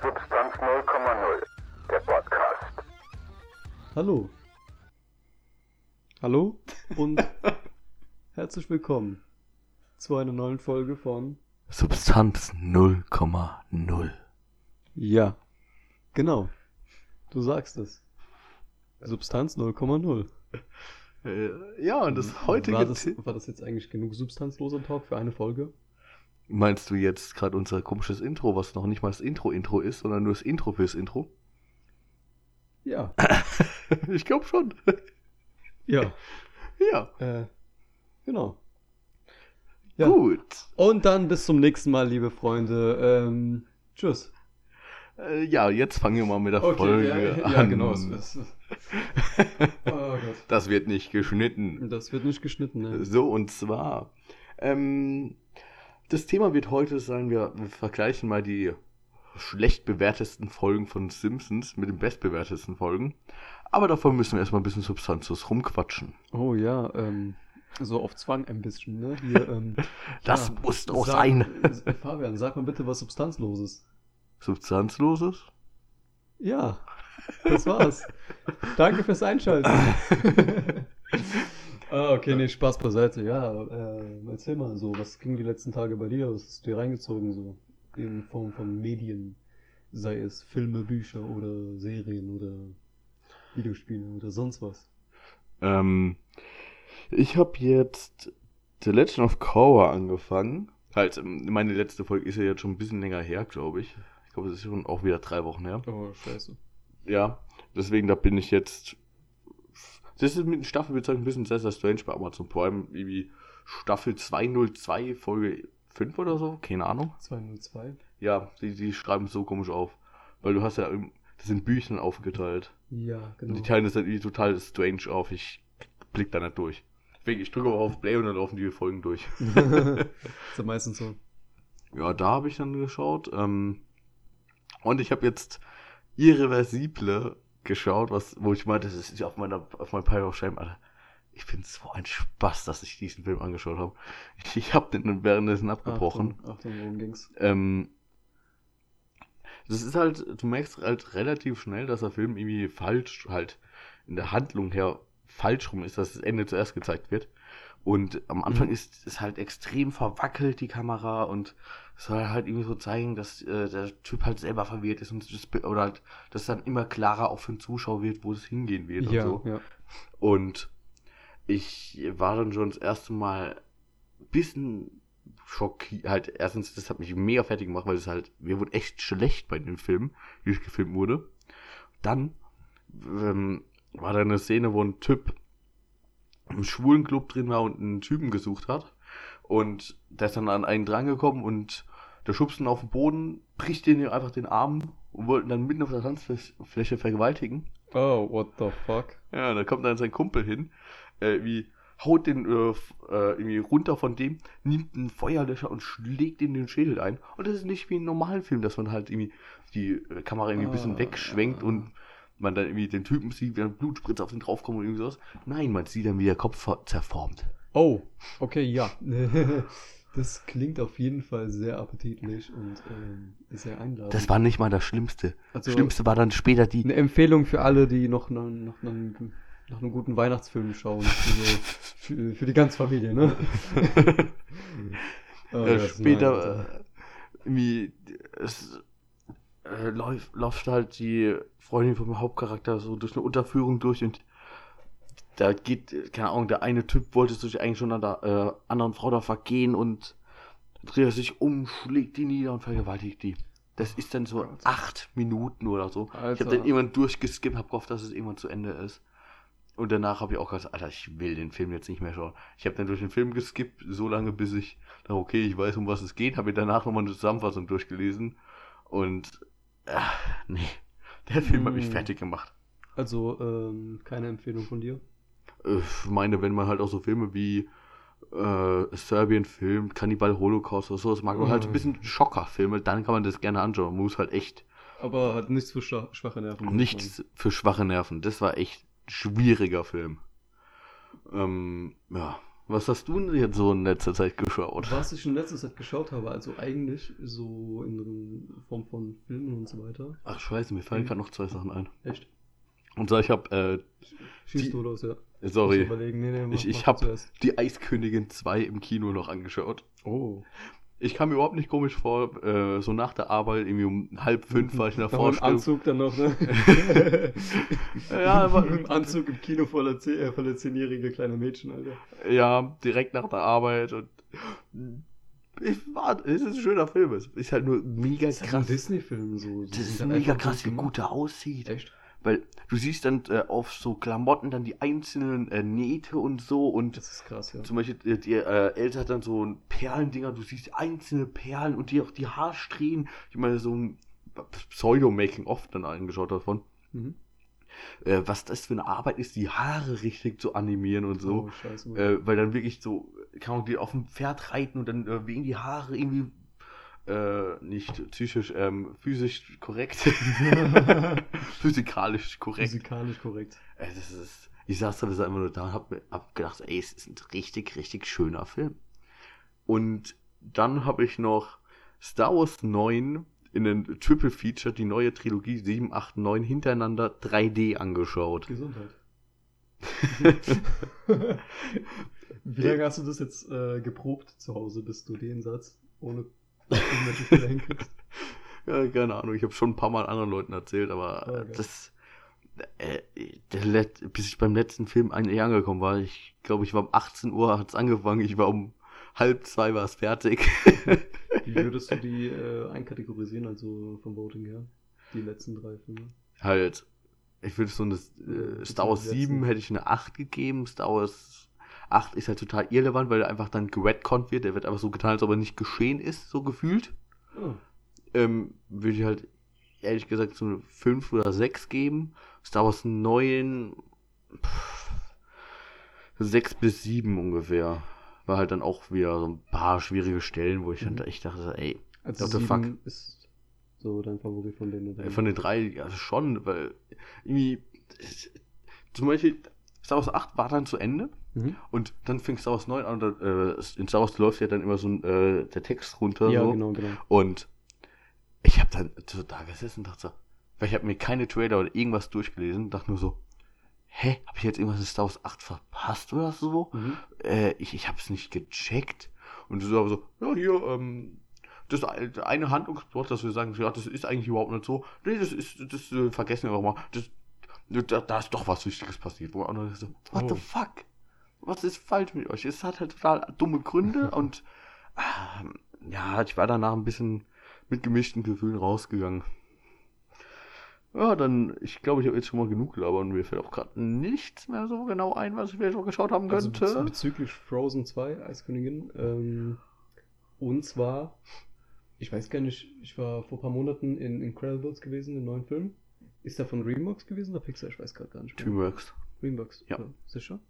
Substanz 0,0, der Podcast. Hallo. Hallo und herzlich willkommen zu einer neuen Folge von Substanz 0,0. Ja. Genau. Du sagst es. Substanz 0,0. Äh, ja, und das heutige war das, war das jetzt eigentlich genug substanzloser Talk für eine Folge? Meinst du jetzt gerade unser komisches Intro, was noch nicht mal das Intro-Intro ist, sondern nur das Intro fürs Intro? Ja. ich glaube schon. Ja. ja. Äh, genau. Ja. Gut. Und dann bis zum nächsten Mal, liebe Freunde. Ähm, tschüss. Äh, ja, jetzt fangen wir mal mit der Folge ja, an. ja, genau. Es, oh Gott. das wird nicht geschnitten. Das wird nicht geschnitten, ne? So, und zwar, ähm, das Thema wird heute sein, wir, wir vergleichen mal die schlecht bewertesten Folgen von Simpsons mit den bestbewertesten Folgen. Aber davon müssen wir erstmal ein bisschen substanzlos rumquatschen. Oh ja, ähm, so auf Zwang ein bisschen, ne? Hier, ähm, Das ja, muss doch sag- sein. Fabian, sag mal bitte was Substanzloses. Substanzloses? Ja, das war's. Danke fürs Einschalten. ah, okay, nee, Spaß beiseite. Ja, äh, erzähl mal so, was ging die letzten Tage bei dir? Was du dir reingezogen so? In Form von Medien, sei es Filme, Bücher oder Serien oder Videospiele oder sonst was. Ähm, ich habe jetzt The Legend of Korra angefangen. Halt, ähm, meine letzte Folge ist ja jetzt schon ein bisschen länger her, glaube ich. Ich glaube, es ist schon auch wieder drei Wochen her. Oh, scheiße. Ja, deswegen, da bin ich jetzt. Das ist mit den Staffelbezeichnung ein bisschen sehr, sehr strange bei Amazon Prime. Irgendwie Staffel 202, Folge 5 oder so, keine Ahnung. 202? Ja, die, die schreiben es so komisch auf. Weil du hast ja, das sind Büchern aufgeteilt. Ja, Und genau. die teilen das dann irgendwie total strange auf. Ich blick da nicht durch. Deswegen, ich drücke aber auf Play und dann laufen die Folgen durch. ist ja meistens so. Ja, da habe ich dann geschaut. Ähm, und ich habe jetzt Irreversible geschaut, was, wo ich meinte, das ist ja auf meiner auf meinem Pile of Shame, Alter. Ich bin so ein Spaß, dass ich diesen Film angeschaut habe. Ich, ich habe den währenddessen abgebrochen. Achtung, Achtung, worum ging's? Ähm, das ist halt, du merkst halt relativ schnell, dass der Film irgendwie falsch, halt in der Handlung her falsch rum ist, dass das Ende zuerst gezeigt wird. Und am Anfang Mhm. ist es halt extrem verwackelt, die Kamera, und es soll halt irgendwie so zeigen, dass äh, der Typ halt selber verwirrt ist und das, oder halt, dass dann immer klarer auch für den Zuschauer wird, wo es hingehen wird Ja, und so. ja. Und ich war dann schon das erste Mal ein bisschen schockiert. Halt, erstens, das hat mich mega fertig gemacht, weil es halt, mir wurde echt schlecht bei dem Film, wie es gefilmt wurde. Dann ähm, war da eine Szene, wo ein Typ im schwulen Club drin war und einen Typen gesucht hat. Und der ist dann an einen drangekommen und der schubst ihn auf den Boden, bricht den einfach den Arm und wollten dann mitten auf der Tanzfläche vergewaltigen. Oh, what the fuck? Ja, da kommt dann sein Kumpel hin, äh, wie haut den äh, äh, irgendwie runter von dem, nimmt einen Feuerlöscher und schlägt in den Schädel ein. Und das ist nicht wie in einem normalen Film, dass man halt irgendwie die Kamera irgendwie ein bisschen Ah. wegschwenkt und man dann irgendwie den Typen sieht, wie ein Blutspritz auf den draufkommt und irgendwie sowas. Nein, man sieht dann, wie der Kopf zerformt. Oh, okay, ja. Das klingt auf jeden Fall sehr appetitlich und ähm, sehr einladend. Das war nicht mal das Schlimmste. Also- Schlimmste war dann später die. eine Empfehlung für alle, die noch nach, nach, einem, nach einem guten Weihnachtsfilm schauen. Für, für die ganze Familie, ne? Oh, äh, ist später äh, irgendwie es äh, läuft, läuft halt die Freundin vom Hauptcharakter so durch eine Unterführung durch und da geht, keine Ahnung, der eine Typ wollte sich eigentlich schon an der äh, anderen Frau da vergehen und dreht er sich um, schlägt die nieder und vergewaltigt die. Das ist dann so Gott. acht Minuten oder so. Ich Alter. habe dann irgendwann durchgeskippt, hab gehofft, dass es irgendwann zu Ende ist. Und danach habe ich auch gesagt, Alter, ich will den Film jetzt nicht mehr schauen. Ich habe dann durch den Film geskippt, so lange, bis ich dachte, okay, ich weiß, um was es geht. Habe mir danach nochmal eine Zusammenfassung durchgelesen. Und, äh, nee, der Film hat mich Mm. fertig gemacht. Also, ähm, keine Empfehlung von dir? Äh, Ich meine, wenn man halt auch so Filme wie äh, Serbien filmt, Cannibal Holocaust oder so, das mag man halt ein Mhm. bisschen Schockerfilme, dann kann man das gerne anschauen. Man muss halt echt Aber hat nichts für schwa- schwache Nerven. nichts für schwache Nerven. Das war echt ein schwieriger Film. Ähm, ja. Was hast du denn jetzt so in letzter Zeit geschaut? Was ich in letzter Zeit geschaut habe, also eigentlich so in Form von Filmen und so weiter. Ach scheiße, mir fallen gerade noch zwei Sachen ein. Echt? Und zwar, ich habe, äh, Schießt du los, ja. sorry, überlegen. Nee, nee, mach- ich, ich habe die Eiskönigin 2 im Kino noch angeschaut. Oh. Ich kam mir überhaupt nicht komisch vor, äh, so nach der Arbeit, irgendwie um halb fünf war ich in der Vorstellung. Anzug dann noch, ne? Ja, aber- Im Anzug im Kino voller, Zeh- äh, voller zehnjährige kleine Mädchen, Alter. Ja, direkt nach der Arbeit und ich war, es ist ein schöner Film, es ist halt nur mega Das ist ein krass. Disney-Film so. Das ist mega krass, wie gut er aussieht. Echt? Weil du siehst dann äh, auf so Klamotten dann die einzelnen äh, Nähte und so und Das ist krass, ja. zum Beispiel äh, die äh, Elsa hat dann so ein Perlendinger, du siehst einzelne Perlen und die auch die Haarsträhnen. Ich meine, so ein Pseudo-Making-of dann angeschaut davon. Mhm. Äh, was das für eine Arbeit ist, die Haare richtig zu animieren und so. Oh, scheiße. Äh, weil dann wirklich so, kann man die auf dem Pferd reiten und dann äh, wegen die Haare irgendwie äh, nicht psychisch, ähm, physisch korrekt. Physikalisch korrekt. Physikalisch korrekt. Ey, das ist, ich saß da bis einfach nur da und hab, mir- hab gedacht, ey, es ist ein richtig, richtig schöner Film. Und dann habe ich noch Star Wars 9 in den Triple Feature, die neue Trilogie 7, 8, 9 hintereinander 3D angeschaut. Gesundheit. Wie lange hast du das jetzt äh, geprobt zu Hause, bis du den Satz ohne? Ja, keine Ahnung, ich habe schon ein paar Mal anderen Leuten erzählt, aber Oh, okay. das. Äh, Let bis ich beim letzten Film eigentlich angekommen war, ich glaube, ich war um 18 Uhr, hat es angefangen, ich war um halb zwei war es fertig. Wie würdest du die äh, einkategorisieren, also vom Voting her? Die letzten drei Filme? halt, ich würde so eine äh, Star Wars 7 hätte ich eine 8 gegeben, Star Wars 8 ist halt total irrelevant, weil er einfach dann geredconnt wird, der wird einfach so getan, als ob er nicht geschehen ist, so gefühlt. Oh, ähm, würde ich halt ehrlich gesagt so eine 5 oder 6 geben. Star Wars 9 pff, 6 bis 7 ungefähr. War halt dann auch wieder so ein paar schwierige Stellen, wo ich dann Mhm. echt dachte, ey, also What the fuck? ist so dein Favorit von denen. oder? von den drei ja, schon, weil irgendwie zum Beispiel Star Wars 8 war dann zu Ende Mhm. und dann fing Star Wars 9 an und dann, äh, in Star Wars läuft ja dann immer so ein, äh, der Text runter. Ja, so. genau, genau. Und ich habe dann so da gesessen und dachte so, weil ich habe mir keine Trailer oder irgendwas durchgelesen, dachte nur so, hä, habe ich jetzt irgendwas in Star Wars 8 verpasst oder so? Mhm. Äh, ich ich habe es nicht gecheckt. Und so aber so, ja, hier, ähm, das ein- eine Handlungsplot, dass wir sagen, ja, das ist eigentlich überhaupt nicht so. Nee, das ist, das äh, vergessen wir einfach mal. Das, da, da ist doch was Wichtiges passiert. Wo andere so, what Oh. the fuck? Was ist falsch mit euch? Es hat halt total dumme Gründe und ähm, ja, ich war danach ein bisschen mit gemischten Gefühlen rausgegangen. Ja, dann, ich glaube, ich habe jetzt schon mal genug gelabert und mir fällt auch gerade nichts mehr so genau ein, was ich vielleicht noch geschaut haben Also könnte. bez bezüglich Frozen 2, Eiskönigin. Ähm, und zwar, ich weiß gar nicht, ich war vor ein paar Monaten in Incredibles gewesen, den neuen Film. Ist der von Dreamworks gewesen oder Pixar? Ich weiß gerade gar nicht. mehr. Dreamworks. Dreamworks, Ja. Sicher?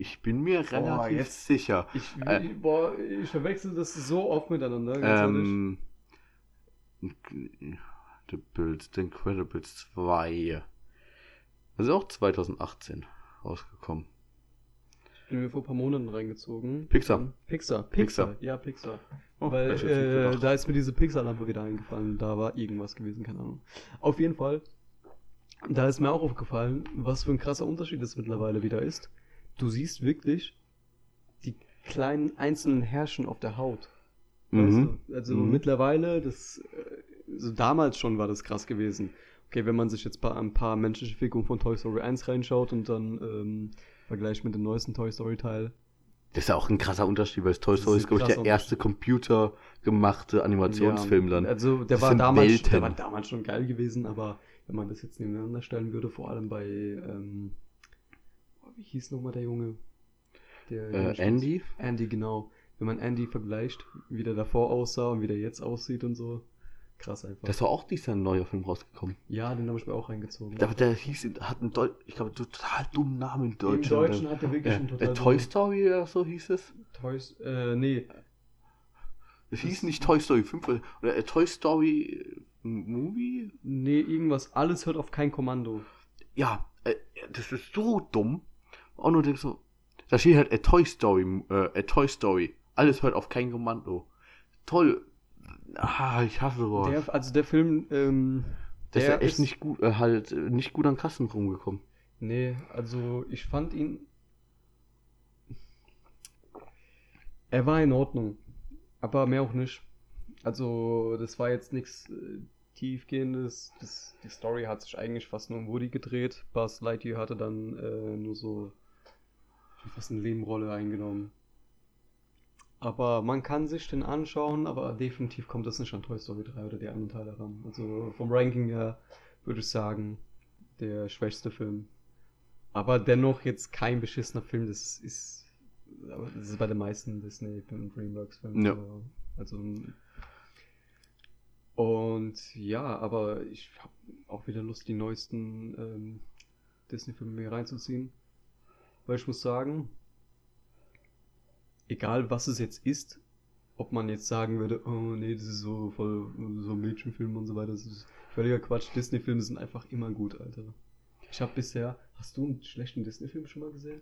Ich bin mir relativ jetzt- sicher. Ich, Äh. boah, ich verwechsel das so oft miteinander. Ähm, The Bills, The Incredibles 2. Das ist auch 2018 rausgekommen. Ich bin mir vor ein paar Monaten reingezogen. Pixar. Dann- Pixar. Pixar. Pixar. Ja, Pixar. Oh, Weil äh, da ist mir diese Pixar-Lampe wieder eingefallen. Da war irgendwas gewesen, keine Ahnung. Auf jeden Fall, da ist mir auch aufgefallen, was für ein krasser Unterschied es mittlerweile wieder ist. Du siehst wirklich die kleinen einzelnen Härchen auf der Haut. Weißt Mhm. du? Also Mhm. mittlerweile, das, äh, also damals schon war das krass gewesen. Okay, wenn man sich jetzt bei ein paar menschliche Figuren von Toy Story 1 reinschaut und dann ähm, vergleicht mit dem neuesten Toy Story Teil. Das ist ja auch ein krasser Unterschied, weil Toy ist Story ein ist, glaube ich, der erste computergemachte Animationsfilm Ja, dann. Also der Das war, damals, Welten. der war damals schon geil gewesen, aber wenn man das jetzt nebeneinander stellen würde, vor allem bei, ähm, wie hieß nochmal der Junge? Der Äh, Andy? Andy, genau. Wenn man Andy vergleicht, wie der davor aussah und wie der jetzt aussieht und so. Krass einfach. Das war auch dieser neue Film rausgekommen. ja, den habe ich mir auch reingezogen. Der, der hieß, hat einen Deu ich glaube, total dummen Namen in Im Deutschland. Deutschen hat er wirklich äh, einen total äh, Toy Story oder so hieß es. Toys, äh, nee. Es hieß nicht Toy Story 5 oder, oder äh, Toy Story äh, Movie? Nee, irgendwas. Alles hört auf kein Kommando. Ja, äh, das ist so dumm. Auch nur denkst so, Da steht halt a Toy Story, äh, a Toy Story. Alles hört auf kein Kommando. Toll. Ah, ich hasse sowas. Der, also der Film, ähm, der ist ja der echt ist- nicht gut, äh, halt, äh, nicht gut an Kassen rumgekommen. Nee, also ich fand ihn. Er war in Ordnung, aber mehr auch nicht. Also, das war jetzt nichts äh, tiefgehendes. Das, die Story hat sich eigentlich fast nur um Woody gedreht. Buzz Lightyear hatte dann äh, nur so fast eine Nebenrolle eingenommen. Aber man kann sich den anschauen, aber definitiv kommt das nicht an Toy Story 3 oder die anderen Teile ran. Also vom Ranking her würde ich sagen, der schwächste Film. Aber dennoch jetzt kein beschissener Film, das ist, aber das ist bei den meisten Disney und Dreamworks Filmen. Ja. so. Also und ja, aber ich habe auch wieder Lust, die neuesten ähm, Disney-Filme mir reinzuziehen. Weil ich muss sagen, egal was es jetzt ist, ob man jetzt sagen würde, oh nee, das ist so voll so ein Mädchenfilm und so weiter, das ist völliger Quatsch. Disney-Filme sind einfach immer gut, Alter. Ich habe bisher, hast du einen schlechten Disney-Film schon mal gesehen?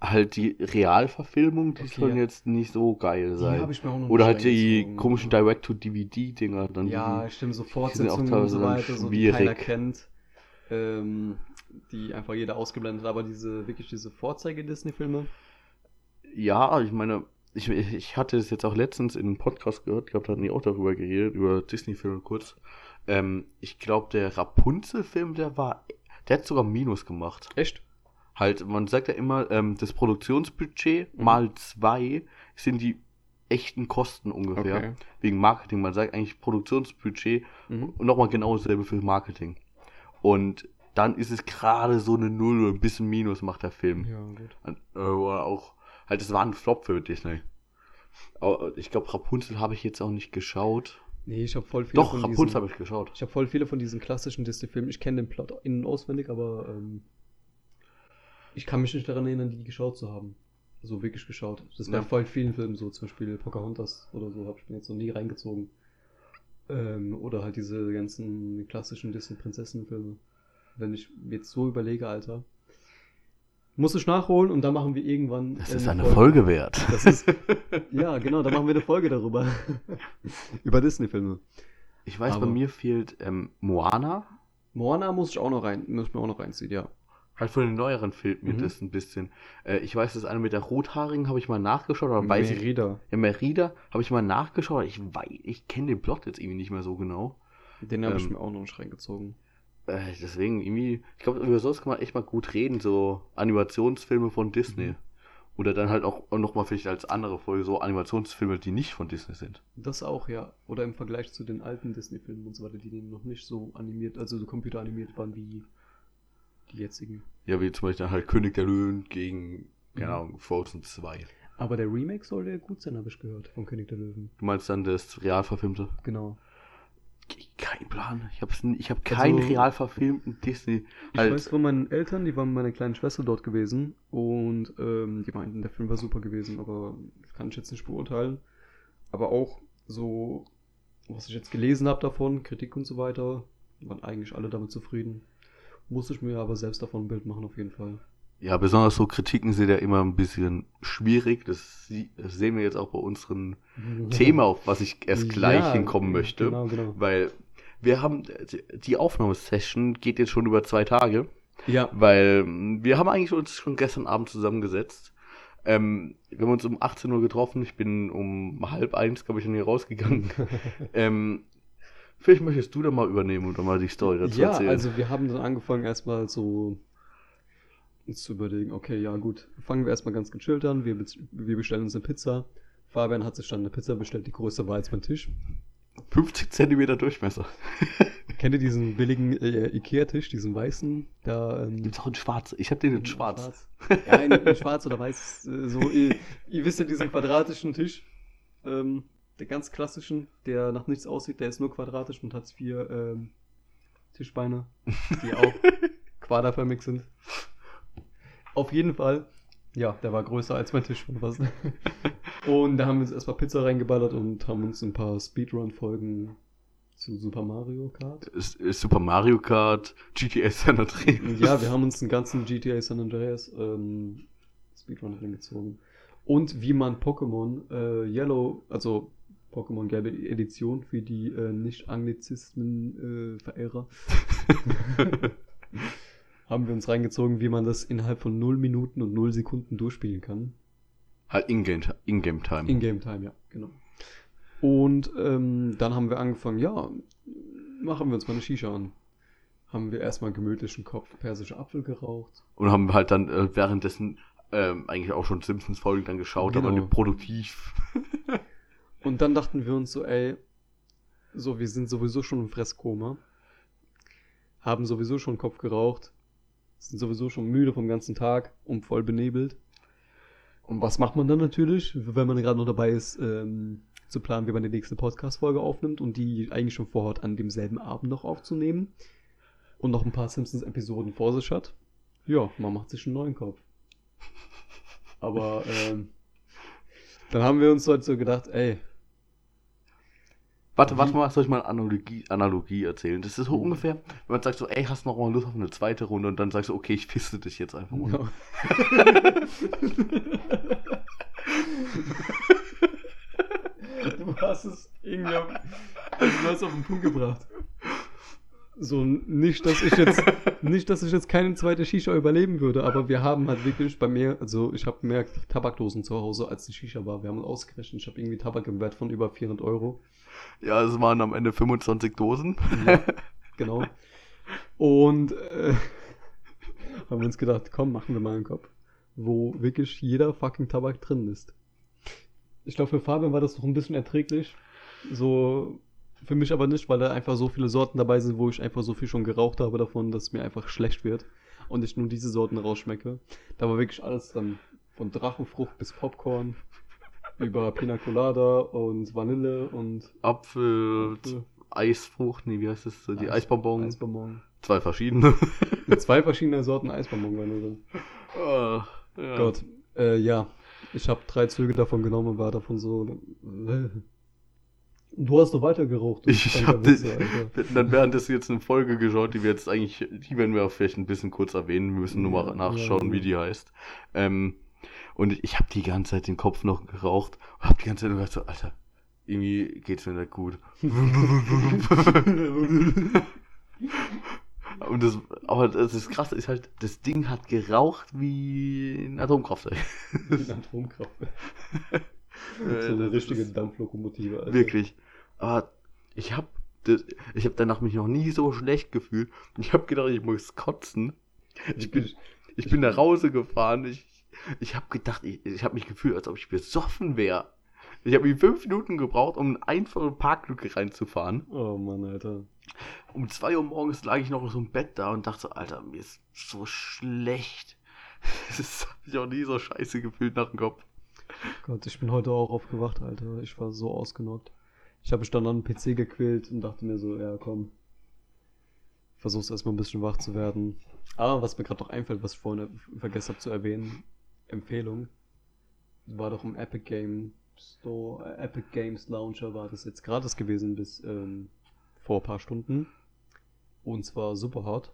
Halt die Realverfilmung, die Okay, sollen ja. jetzt nicht so geil Die sein. habe ich mir auch noch Oder halt die komischen Direct-to-DVD-Dinger. Dann Ja, die, stimmt, so Fortsetzungen und so weiter, so die keiner kennt. Ähm, die einfach jeder ausgeblendet hat, aber diese, wirklich diese Vorzeige-Disney-Filme. Ja, ich meine, ich, ich hatte es jetzt auch letztens in einem Podcast gehört, gehabt, da hatten die auch darüber geredet, über Disney-Filme kurz. Ähm, ich glaube, der Rapunzel-Film, der war, der hat sogar Minus gemacht. Echt? Halt, man sagt ja immer, ähm, das Produktionsbudget Mhm. mal zwei sind die echten Kosten ungefähr. Okay. Wegen Marketing. Man sagt eigentlich Produktionsbudget Mhm. und nochmal genau dasselbe für Marketing. Und dann ist es gerade so eine Null oder ein bisschen Minus macht der Film. Ja, gut. Und, äh, oder auch, halt, es war ein Flop für Disney. Aber ich glaube, Rapunzel habe ich jetzt auch nicht geschaut. Nee, ich habe voll viele Doch, von Rapunzel diesen, habe ich geschaut. Ich habe voll viele von diesen klassischen Disney-Filmen. Ich kenne den Plot innen auswendig, aber ähm, ich kann mich nicht daran erinnern, die geschaut zu haben. So wirklich geschaut. Das wäre Ja. voll vielen Filmen so, zum Beispiel Pocahontas oder so, habe ich mir jetzt noch nie reingezogen. Ähm, oder halt diese ganzen klassischen Disney-Prinzessinnen-Filme. Wenn ich mir jetzt so überlege, Alter, muss ich nachholen und dann machen wir irgendwann. Das ist eine Folge wert. Das ist, ja, genau, da machen wir eine Folge darüber. Über Disney-Filme. Ich weiß, Aber- bei mir fehlt ähm, Moana. Moana muss ich auch noch rein, muss ich mir auch noch reinziehen, ja. Halt von den neueren fehlt mir Mhm. das ein bisschen. Äh, ich weiß, das eine mit der Rothaarigen habe ich mal nachgeschaut, aber weiß ich. Merida. Ja, Merida habe ich mal nachgeschaut, ich weiß, ich kenne den Plot jetzt irgendwie nicht mehr so genau. Den habe ich Ähm, mir auch noch nicht reingezogen. Äh, deswegen irgendwie, ich glaube, über sowas kann man echt mal gut reden, so Animationsfilme von Disney. Mhm. Oder dann halt auch nochmal vielleicht als andere Folge so Animationsfilme, die nicht von Disney sind. Das auch, ja. Oder im Vergleich zu den alten Disney-Filmen und so weiter, die noch nicht so animiert, also so computeranimiert waren wie die jetzigen. Ja, wie zum Beispiel dann halt König der Löwen gegen, keine Mhm. Ahnung, Frozen 2. Aber der Remake soll ja gut sein, habe ich gehört, von König der Löwen. Du meinst dann das real verfilmte? Genau. Kein Plan. Ich habe ich hab keinen Also- real verfilmten Disney. Ich Halt, weiß von meinen Eltern, die waren mit meiner kleinen Schwester dort gewesen und ähm, die meinten, der Film war super gewesen, aber das kann ich jetzt nicht beurteilen. Aber auch so, was ich jetzt gelesen habe davon, Kritik und so weiter, waren eigentlich alle damit zufrieden. Musste ich mir aber selbst davon ein Bild machen, auf jeden Fall. ja, besonders so Kritiken sind ja immer ein bisschen schwierig. Das sehen wir jetzt auch bei unserem Thema, auf was ich erst gleich Ja, hinkommen möchte. Genau, genau. Weil wir haben, die Aufnahmesession geht jetzt schon über zwei Tage. Ja, Weil wir haben eigentlich uns schon gestern Abend zusammengesetzt. Ähm, wir haben uns um 18 Uhr getroffen. Ich bin um halb eins, glaube ich, schon hier rausgegangen. ähm, vielleicht möchtest du da mal übernehmen und dann mal die Story dazu ja erzählen. also wir haben dann angefangen erstmal so uns zu überlegen, okay, ja gut, fangen wir erstmal ganz gechillt an, wir, wir bestellen uns eine Pizza. Fabian hat sich dann eine Pizza bestellt, die größer war als mein Tisch. 50 Zentimeter Durchmesser. Kennt ihr diesen billigen äh, Ikea-Tisch, diesen weißen? Da, ähm, Gibt's auch in schwarz. Ich habe den in schwarz. Ja, in, in schwarz oder weiß. äh, So, ihr, ihr wisst ja diesen quadratischen Tisch. Ähm, der ganz klassischen, der nach nichts aussieht, der ist nur quadratisch und hat vier ähm, Tischbeine, die auch quaderförmig sind. Auf jeden Fall. Ja, der war größer als mein Tisch schon fast. Und da haben wir uns erstmal Pizza reingeballert und haben uns ein paar Speedrun-Folgen zu Super Mario Kart. Ist, ist Super Mario Kart, GTA San Andreas. Ja, wir haben uns einen ganzen GTA San Andreas ähm, Speedrun reingezogen. Und wie man Pokémon äh, Yellow, also Pokémon gelbe Edition für die äh, Nicht-Anglizismen-Verehrer, haben wir uns reingezogen, wie man das innerhalb von 0 Minuten und 0 Sekunden durchspielen kann. Halt Ingame Ingame Time. In-Game Time, ja, genau. Und ähm, dann haben wir angefangen, ja, machen wir uns mal eine Shisha an. Haben wir erstmal gemütlichen Kopf persische Apfel geraucht. Und haben halt dann äh, währenddessen ähm, eigentlich auch schon Simpsons-Folgen dann geschaut, aber Genau. nicht produktiv. Und dann dachten wir uns so, ey, so, wir sind sowieso schon im Fresskoma, haben sowieso schon Kopf geraucht, sind sowieso schon müde vom ganzen Tag und voll benebelt. Und was macht man dann natürlich, wenn man gerade noch dabei ist, ähm, zu planen, wie man die nächste Podcast-Folge aufnimmt und die eigentlich schon vorhat, an demselben Abend noch aufzunehmen und noch ein paar Simpsons-Episoden vor sich hat? Ja, man macht sich einen neuen Kopf. Aber ähm, dann haben wir uns halt so gedacht, ey, Warte, warte mal, soll ich mal eine Analogie, Analogie erzählen? Das ist so Mhm. ungefähr, wenn man sagt so, ey, hast du noch mal Lust auf eine zweite Runde und dann sagst du, okay, ich fiste dich jetzt einfach mal. Du hast es irgendwie auf, also du hast auf den Punkt gebracht. So, nicht, dass ich jetzt, nicht, dass ich jetzt keine zweite Shisha überleben würde, aber wir haben halt wirklich bei mir, also ich habe mehr Tabakdosen zu Hause als die Shisha war. Wir haben ausgerechnet, ich habe irgendwie Tabak im Wert von über 400 Euro. Ja, es waren am Ende 25 Dosen. Genau. Und äh, haben wir uns gedacht, komm, machen wir mal einen Kopf, wo wirklich jeder fucking Tabak drin ist. Ich glaube, für Fabian war das noch ein bisschen erträglich. So, für mich aber nicht, weil da einfach so viele Sorten dabei sind, wo ich einfach so viel schon geraucht habe davon, dass es mir einfach schlecht wird und ich nur diese Sorten rausschmecke. Da war wirklich alles dran. Von Drachenfrucht bis Popcorn, über Pina Colada und Vanille und Apfel, Apfel. Eisfrucht, nee, wie heißt das? Die Eis- Eisbonbon. Eisbonbon. Zwei verschiedene. Mit zwei verschiedenen Sorten Eisbonbon waren drin. Ah, ja. Gott, äh, ja. Ich habe drei Züge davon genommen und war davon so. äh. Du hast doch weiter geraucht. du Ich habe dann währenddessen jetzt eine Folge geschaut, die wir jetzt eigentlich, die werden wir auch vielleicht ein bisschen kurz erwähnen. Wir müssen nur mal nachschauen, ja, wie ja. die heißt. Ähm, und ich habe die ganze Zeit den Kopf noch geraucht und habe die ganze Zeit nur gedacht so, Alter, irgendwie geht's mir nicht gut. Und das, aber das ist krass, ist halt, das Ding hat geraucht wie ein Atomkraftwerk. Ein Atomkraftwerk. so eine das richtige Dampflokomotive. Alter. Wirklich. Aber ich habe ich habe danach mich noch nie so schlecht gefühlt. Ich habe gedacht, ich muss kotzen. Ich bin, ich bin nach Hause gefahren. Ich, ich habe gedacht, ich, ich habe mich gefühlt, als ob ich besoffen wäre. Ich habe mir fünf Minuten gebraucht, um in einfache Parklücke reinzufahren. Oh Mann, Alter. Um zwei Uhr morgens lag ich noch so im Bett da und dachte so, Alter, mir ist so schlecht. Das habe ich auch nie so scheiße gefühlt nach dem Kopf. Gott, ich bin heute auch aufgewacht, Alter. Ich war so ausgenockt. Ich habe mich dann an den PC gequält und dachte mir so, ja komm. Versuch's erstmal ein bisschen wach zu werden. Aber was mir gerade noch einfällt, was ich vorhin vergessen habe zu erwähnen, Empfehlung. War doch im Epic Game Store, äh, Epic Games Launcher war das jetzt gratis gewesen bis ähm, vor ein paar Stunden. Und zwar super hart.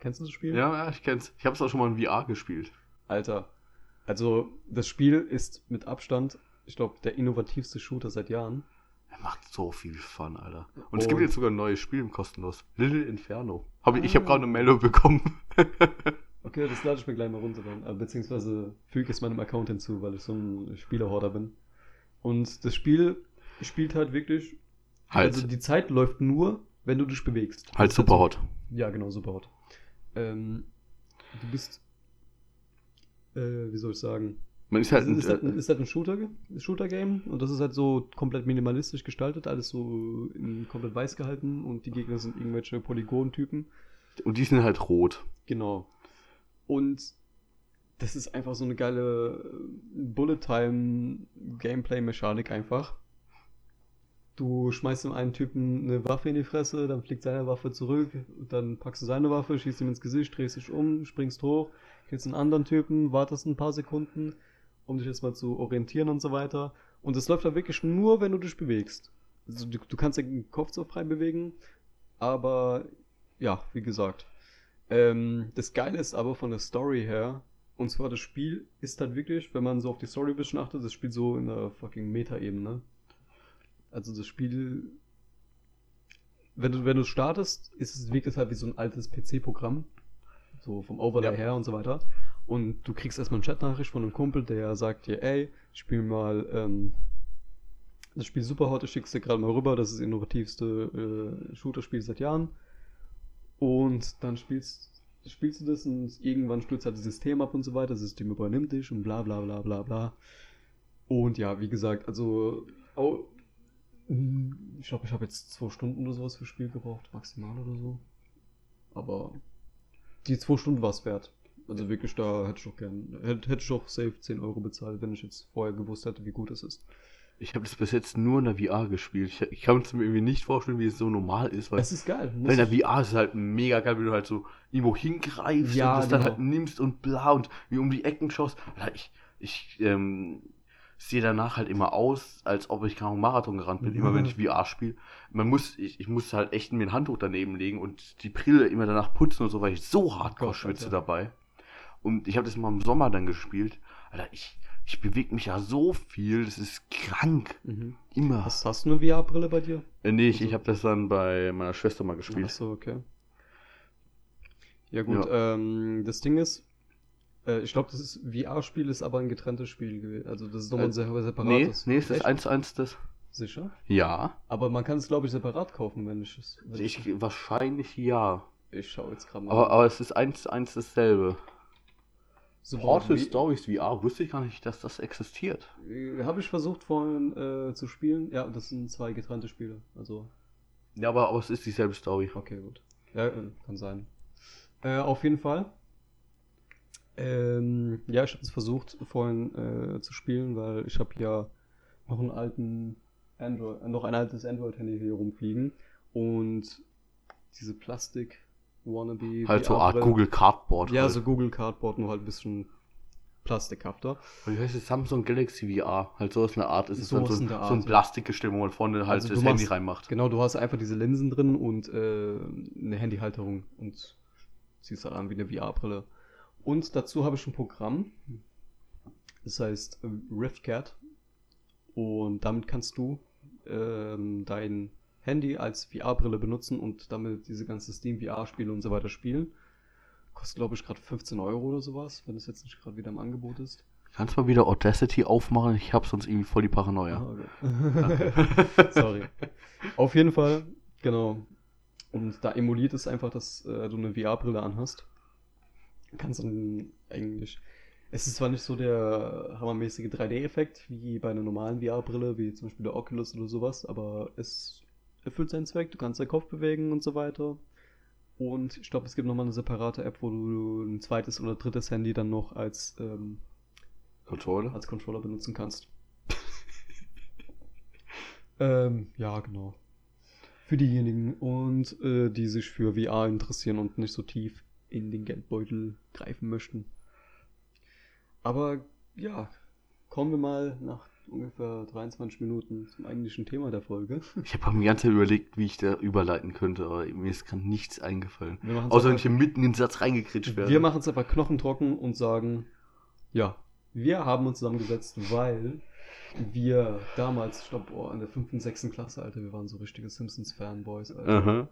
Kennst du das Spiel? Ja, ja, ich kenn's. Ich habe es auch schon mal in VR gespielt. Alter, also das Spiel ist mit Abstand, ich glaube, der innovativste Shooter seit Jahren. Er macht so viel Fun, Alter. Und es Und- gibt jetzt sogar ein neues Spiel im kostenlos. Little Inferno. Hab ich ich Ah. habe gerade eine Meldung bekommen. Okay, das lade ich mir gleich mal runter dann. Äh, Beziehungsweise füge es meinem Account hinzu, weil ich so ein Spielerhorder bin. Und das Spiel spielt halt wirklich. halt, Also die Zeit läuft nur, wenn du dich bewegst. halt Das super hot. Ja, genau, super hot. Ähm, du bist. Äh, wie soll ich sagen? Man ist halt Es ist, halt ein, ein, ist halt ein Shooter, Shooter-Game und das ist halt so komplett minimalistisch gestaltet, alles so in komplett weiß gehalten und die Gegner sind irgendwelche Polygontypen. und die sind halt rot. Genau. Und das ist einfach so eine geile Bullet-Time-Gameplay-Mechanik einfach. Du schmeißt dem einen Typen eine Waffe in die Fresse, dann fliegt seine Waffe zurück, dann packst du seine Waffe, schießt ihm ins Gesicht, drehst dich um, springst hoch, killst einen anderen Typen, wartest ein paar Sekunden, um dich jetzt mal zu orientieren und so weiter. Und es läuft da wirklich nur, wenn du dich bewegst. Also du, du kannst den Kopf so frei bewegen, aber ja, wie gesagt. Ähm, das Geile ist aber von der Story her, Und zwar das Spiel ist halt wirklich, wenn man so auf die Story ein bisschen achtet, das Spiel so in der fucking Meta-Ebene. Also das Spiel, wenn du, wenn du startest, ist es wirklich halt wie so ein altes PC-Programm. So vom Overlay Ja. her und so weiter. Und du kriegst erstmal eine Chatnachricht von einem Kumpel, der sagt dir, ey, spiel mal ähm, das Spiel super hot, ich schick's dir gerade mal rüber, das ist das innovativste äh, Shooter-Spiel seit Jahren. Und dann spielst, spielst du das und irgendwann stürzt halt das System ab und so weiter, das System übernimmt dich und bla bla bla bla bla. Und ja, wie gesagt, also au- ich glaube, ich habe jetzt zwei Stunden oder sowas für Spiel gebraucht, maximal oder so. Aber die zwei Stunden war es wert. Also wirklich, da hätte ich auch gern, hätte, hätte ich auch safe 10 Euro bezahlt, wenn ich jetzt vorher gewusst hätte, wie gut es ist. Ich habe das bis jetzt nur in der VR gespielt. Ich, ich kann es mir irgendwie nicht vorstellen, wie es so normal ist, weil Es ist geil. Weil in der VR ist es halt mega geil, wenn du halt so irgendwo hingreifst Ja, und das dann genau. halt nimmst und bla und wie um die Ecken schaust. Alter, Ich, ich ähm, sehe danach halt immer aus, als ob ich keinen Marathon gerannt bin, immer wenn ich VR spiele. Man muss, ich, ich muss halt echt mir ein Handtuch daneben legen und die Brille immer danach putzen und so, weil ich so hardcore schwitze dabei. Und ich habe das mal im Sommer dann gespielt. Alter, ich, ich bewege mich ja so viel, das ist krank. Mhm. Immer. Hast, hast du eine VR-Brille bei dir? Äh, nee, ich, Also- ich habe das dann bei meiner Schwester mal gespielt. Achso, okay. Ja gut, Ja. Ähm, das Ding ist, äh, ich glaube, das ist VR-Spiel ist aber ein getrenntes Spiel gewesen. Also das ist nochmal ein Äh, Nee, separates. nee, es ist Echt? eins zu eins das. Sicher? Ja. Aber man kann es, glaube ich, separat kaufen, wenn ich es. Wahrscheinlich ja. ich schaue jetzt gerade mal. Aber, aber es ist eins zu eins dasselbe. Portal wie- Stories VR wusste ich gar nicht, dass das existiert. Äh, Habe ich versucht vorhin äh, zu spielen. Ja, das sind zwei getrennte Spiele. Also, Ja, aber, aber es ist dieselbe Story. okay, gut. Ja, äh, kann sein. Äh, auf jeden Fall. Ähm, ja, ich habe es versucht vorhin äh, zu spielen, weil ich habe ja noch einen alten Android, äh, noch ein altes Android-Handy hier rumfliegen und diese Plastik wannabe Halt so Art Google Cardboard. Ja, halt. so Google Cardboard, nur halt ein bisschen plastikhafter. Wie heißt es? Samsung Galaxy VR. Halt so ist eine Art. Es ist so, in der so ein Art. Plastikgestell, wo man vorne halt Also das Handy machst- reinmacht. Genau, du hast einfach diese Linsen drin und äh, eine Handyhalterung und ziehst halt an wie eine VR-Brille. Und dazu habe ich ein Programm, das heißt äh, Riftcat. Und damit kannst du ähm, dein Handy als VR-Brille benutzen und damit diese ganzen Steam VR-Spiele und so weiter spielen. Kostet, glaube ich, gerade 15 Euro oder sowas, wenn es jetzt nicht gerade wieder im Angebot ist. Kannst du mal wieder Audacity aufmachen? Ich hab sonst irgendwie voll die Paranoia. Ah, okay. Sorry. Auf jeden Fall, genau. Und da emuliert es einfach, dass äh, du eine VR-Brille anhast. Kannst dann eigentlich. Es ist zwar nicht so der hammermäßige 3D-Effekt wie bei einer normalen VR-Brille, wie zum Beispiel der Oculus oder sowas, aber es erfüllt seinen Zweck. Du kannst deinen Kopf bewegen und so weiter. Und ich glaube, es gibt nochmal eine separate App, wo du ein zweites oder drittes Handy dann noch als ähm, Controller? als Controller benutzen kannst. ähm, ja, genau. Für diejenigen und äh, die sich für VR interessieren und nicht so tief in den Geldbeutel greifen möchten. Aber ja, kommen wir mal nach ungefähr 23 Minuten zum eigentlichen Thema der Folge. Ich habe mir die ganze Zeit überlegt, wie ich da überleiten könnte, aber mir ist gerade nichts eingefallen. Außer wenn ich hier mitten in den Satz reingekritscht werde. Wir machen es einfach knochentrocken und sagen, ja, wir haben uns zusammengesetzt, weil wir damals, ich glaube, oh, in der fünften, sechsten Klasse, Alter, wir waren so richtige Simpsons-Fanboys, Alter. Aha.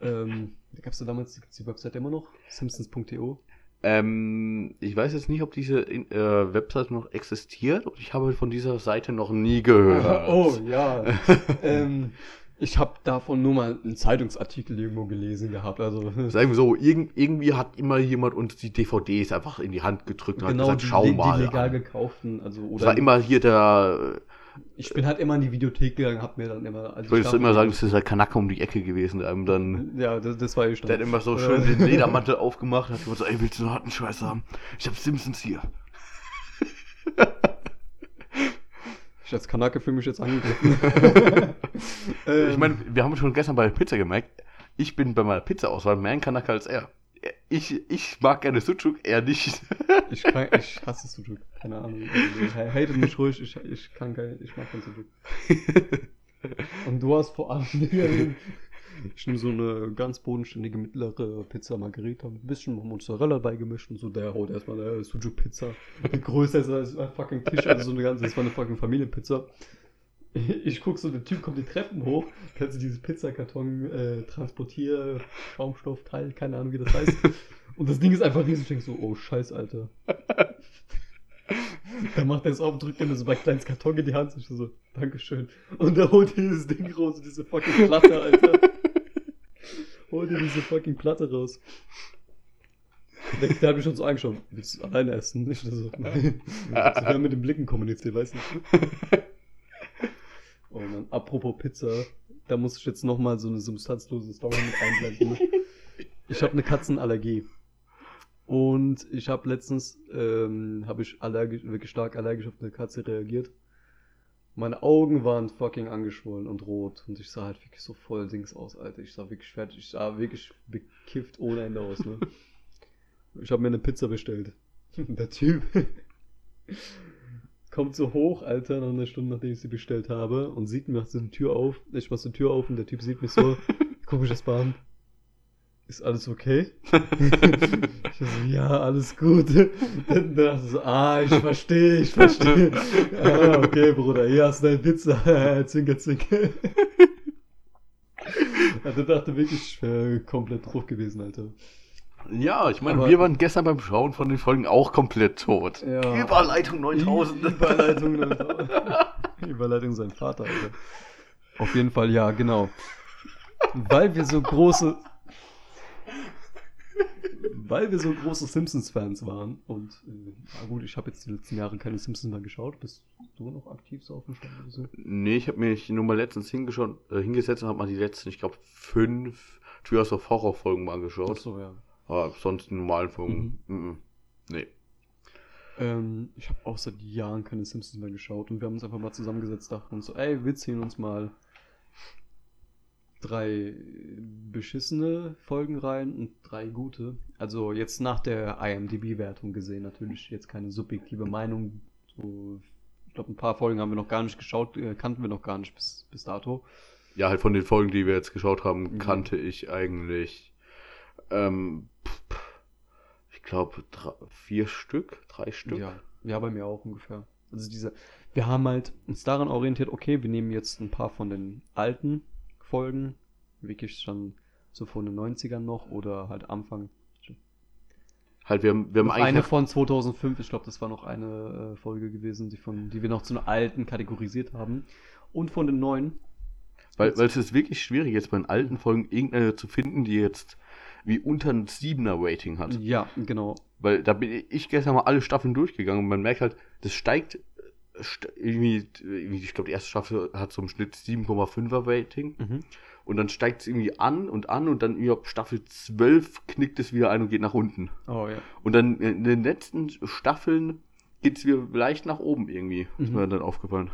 Ähm, da gab es ja damals, gibt's die Website immer noch? Simpsons.to. Ähm, ich weiß jetzt nicht, ob diese äh, Website noch existiert und ich habe von dieser Seite noch nie gehört. Oh, ja. ähm, ich habe davon nur mal einen Zeitungsartikel irgendwo gelesen gehabt. Also, Sagen wir so, irgend, irgendwie hat immer jemand uns die DVDs einfach in die Hand gedrückt und genau hat die, gesagt, schau die, mal. die legal an. gekauften. Also, Es oder war immer hier der, ich bin halt immer in die Videothek gegangen, hab mir dann immer. Also ich würde immer sagen, das ist der Kanacke um die Ecke gewesen, der einem dann, Ja, das, das war ich der hat immer so schön den Ledermantel aufgemacht und hat gesagt, ey, willst du einen harten Scheiß haben? Ich hab Simpsons hier. Ich als Kanake fühle mich jetzt angegriffen. Ähm, Ich meine, wir haben schon gestern bei der Pizza gemerkt, ich bin bei meiner Pizza-Auswahl mehr ein Kanacke als er. Ich, ich mag gerne Sucuk, er nicht. ich, kann, ich hasse Sujuk. Keine Ahnung. Also, ha- hatet mich ruhig, ich, ich kann kein, ich mag kein Sujuk. Und du hast vor allem, Ich nehme so eine ganz bodenständige mittlere Pizza Margherita mit ein bisschen Mozzarella beigemischt und so. Der haut erstmal eine Suju-Pizza. Die größte ist als ein fucking Tisch, also so eine ganze, das war eine fucking Familienpizza. Ich guck so, der Typ kommt die Treppen hoch, kannst du dieses Pizzakarton äh, transportier, Schaumstoffteil, keine Ahnung wie das heißt. Und das Ding ist einfach riesig. Ich denk so, oh scheiß, Alter. Dann macht er es auf, drückt ihm so bei kleines Karton in die Hand. Ich so, Dankeschön. Und er holt dieses Ding raus, diese fucking Platte, Alter. holt dir diese fucking Platte raus. Der, der hat mich schon so angeschaut. Willst du alleine essen? Ich so, nein. So, wir haben mit den Blicken kommuniziert, weißt du? Oh Mann, apropos Pizza, da muss ich jetzt nochmal so eine substanzlose Story mit einblenden. Ich habe eine Katzenallergie. Und ich habe letztens, ähm, habe ich allergisch, wirklich stark allergisch auf eine Katze reagiert. Meine Augen waren fucking angeschwollen und rot. Und ich sah halt wirklich so voll Dings aus, Alter. Ich sah wirklich fertig, ich sah wirklich bekifft ohne Ende aus, ne? Ich habe mir eine Pizza bestellt. Der Typ kommt so hoch, Alter, nach einer Stunde, nachdem ich sie bestellt habe und sieht mir so die Tür auf. Ich mach so die Tür auf und der Typ sieht mich so, guck mich das an. Ist alles okay? ich so, ja, alles gut. Dann dachte ich so, ah, ich verstehe, ich verstehe. ah, okay, Bruder, hier hast du deine Pizza. zwinker, zwinker. Also, dachte wirklich, ich wäre komplett drauf gewesen, Alter. Ja, ich meine, Aber- wir waren gestern beim Schauen von den Folgen auch komplett tot. Ja. Überleitung 9000. Überleitung, Alter. Überleitung sein Vater, Alter. Auf jeden Fall, ja, genau. Weil wir so große. Weil wir so große Simpsons-Fans waren und äh, gut, ich habe jetzt die letzten Jahre keine Simpsons mehr geschaut. Bist du noch aktiv so auf dem Stand oder so? Nee, ich habe mich nur mal letztens hingeschaut, äh, hingesetzt und habe mal die letzten, ich glaube, fünf Trios of Horror Folgen mal geschaut. Achso, ja. Aber sonst die normalen Folgen. Mhm. Nee. Ähm, ich habe auch seit Jahren keine Simpsons mehr geschaut und wir haben uns einfach mal zusammengesetzt, dachten uns so, ey, wir ziehen uns mal drei beschissene Folgen rein und drei gute. Also jetzt nach der IMDb-Wertung gesehen, natürlich jetzt keine subjektive Meinung. So, ich glaube, ein paar Folgen haben wir noch gar nicht geschaut, äh, kannten wir noch gar nicht bis, bis dato. Ja, halt von den Folgen, die wir jetzt geschaut haben, Mhm. kannte ich eigentlich, ähm, glaube, vier Stück, drei Stück. Ja, ja, bei mir auch ungefähr. Also diese, wir haben halt uns daran orientiert, okay, wir nehmen jetzt ein paar von den alten Folgen, wirklich schon so von den 90ern noch oder halt Anfang. Halt, wir haben, wir haben eigentlich. eine von 2005, ich glaube, das war noch eine äh, Folge gewesen, die, von, die wir noch zu einer alten kategorisiert haben. Und von den neuen. Weil, weil es ist wirklich schwierig, jetzt bei den alten Folgen irgendeine zu finden, die jetzt wie unter ein 7er Rating hat. Ja, genau. Weil da bin ich gestern mal alle Staffeln durchgegangen und man merkt halt, das steigt äh, irgendwie, irgendwie, ich glaube, die erste Staffel hat so im Schnitt 7,5er Rating Mhm. und dann steigt es irgendwie an und an und dann ab Staffel 12 knickt es wieder ein und geht nach unten. Oh ja. Und dann in den letzten Staffeln geht es wieder leicht nach oben irgendwie. Ist Mhm. mir dann aufgefallen.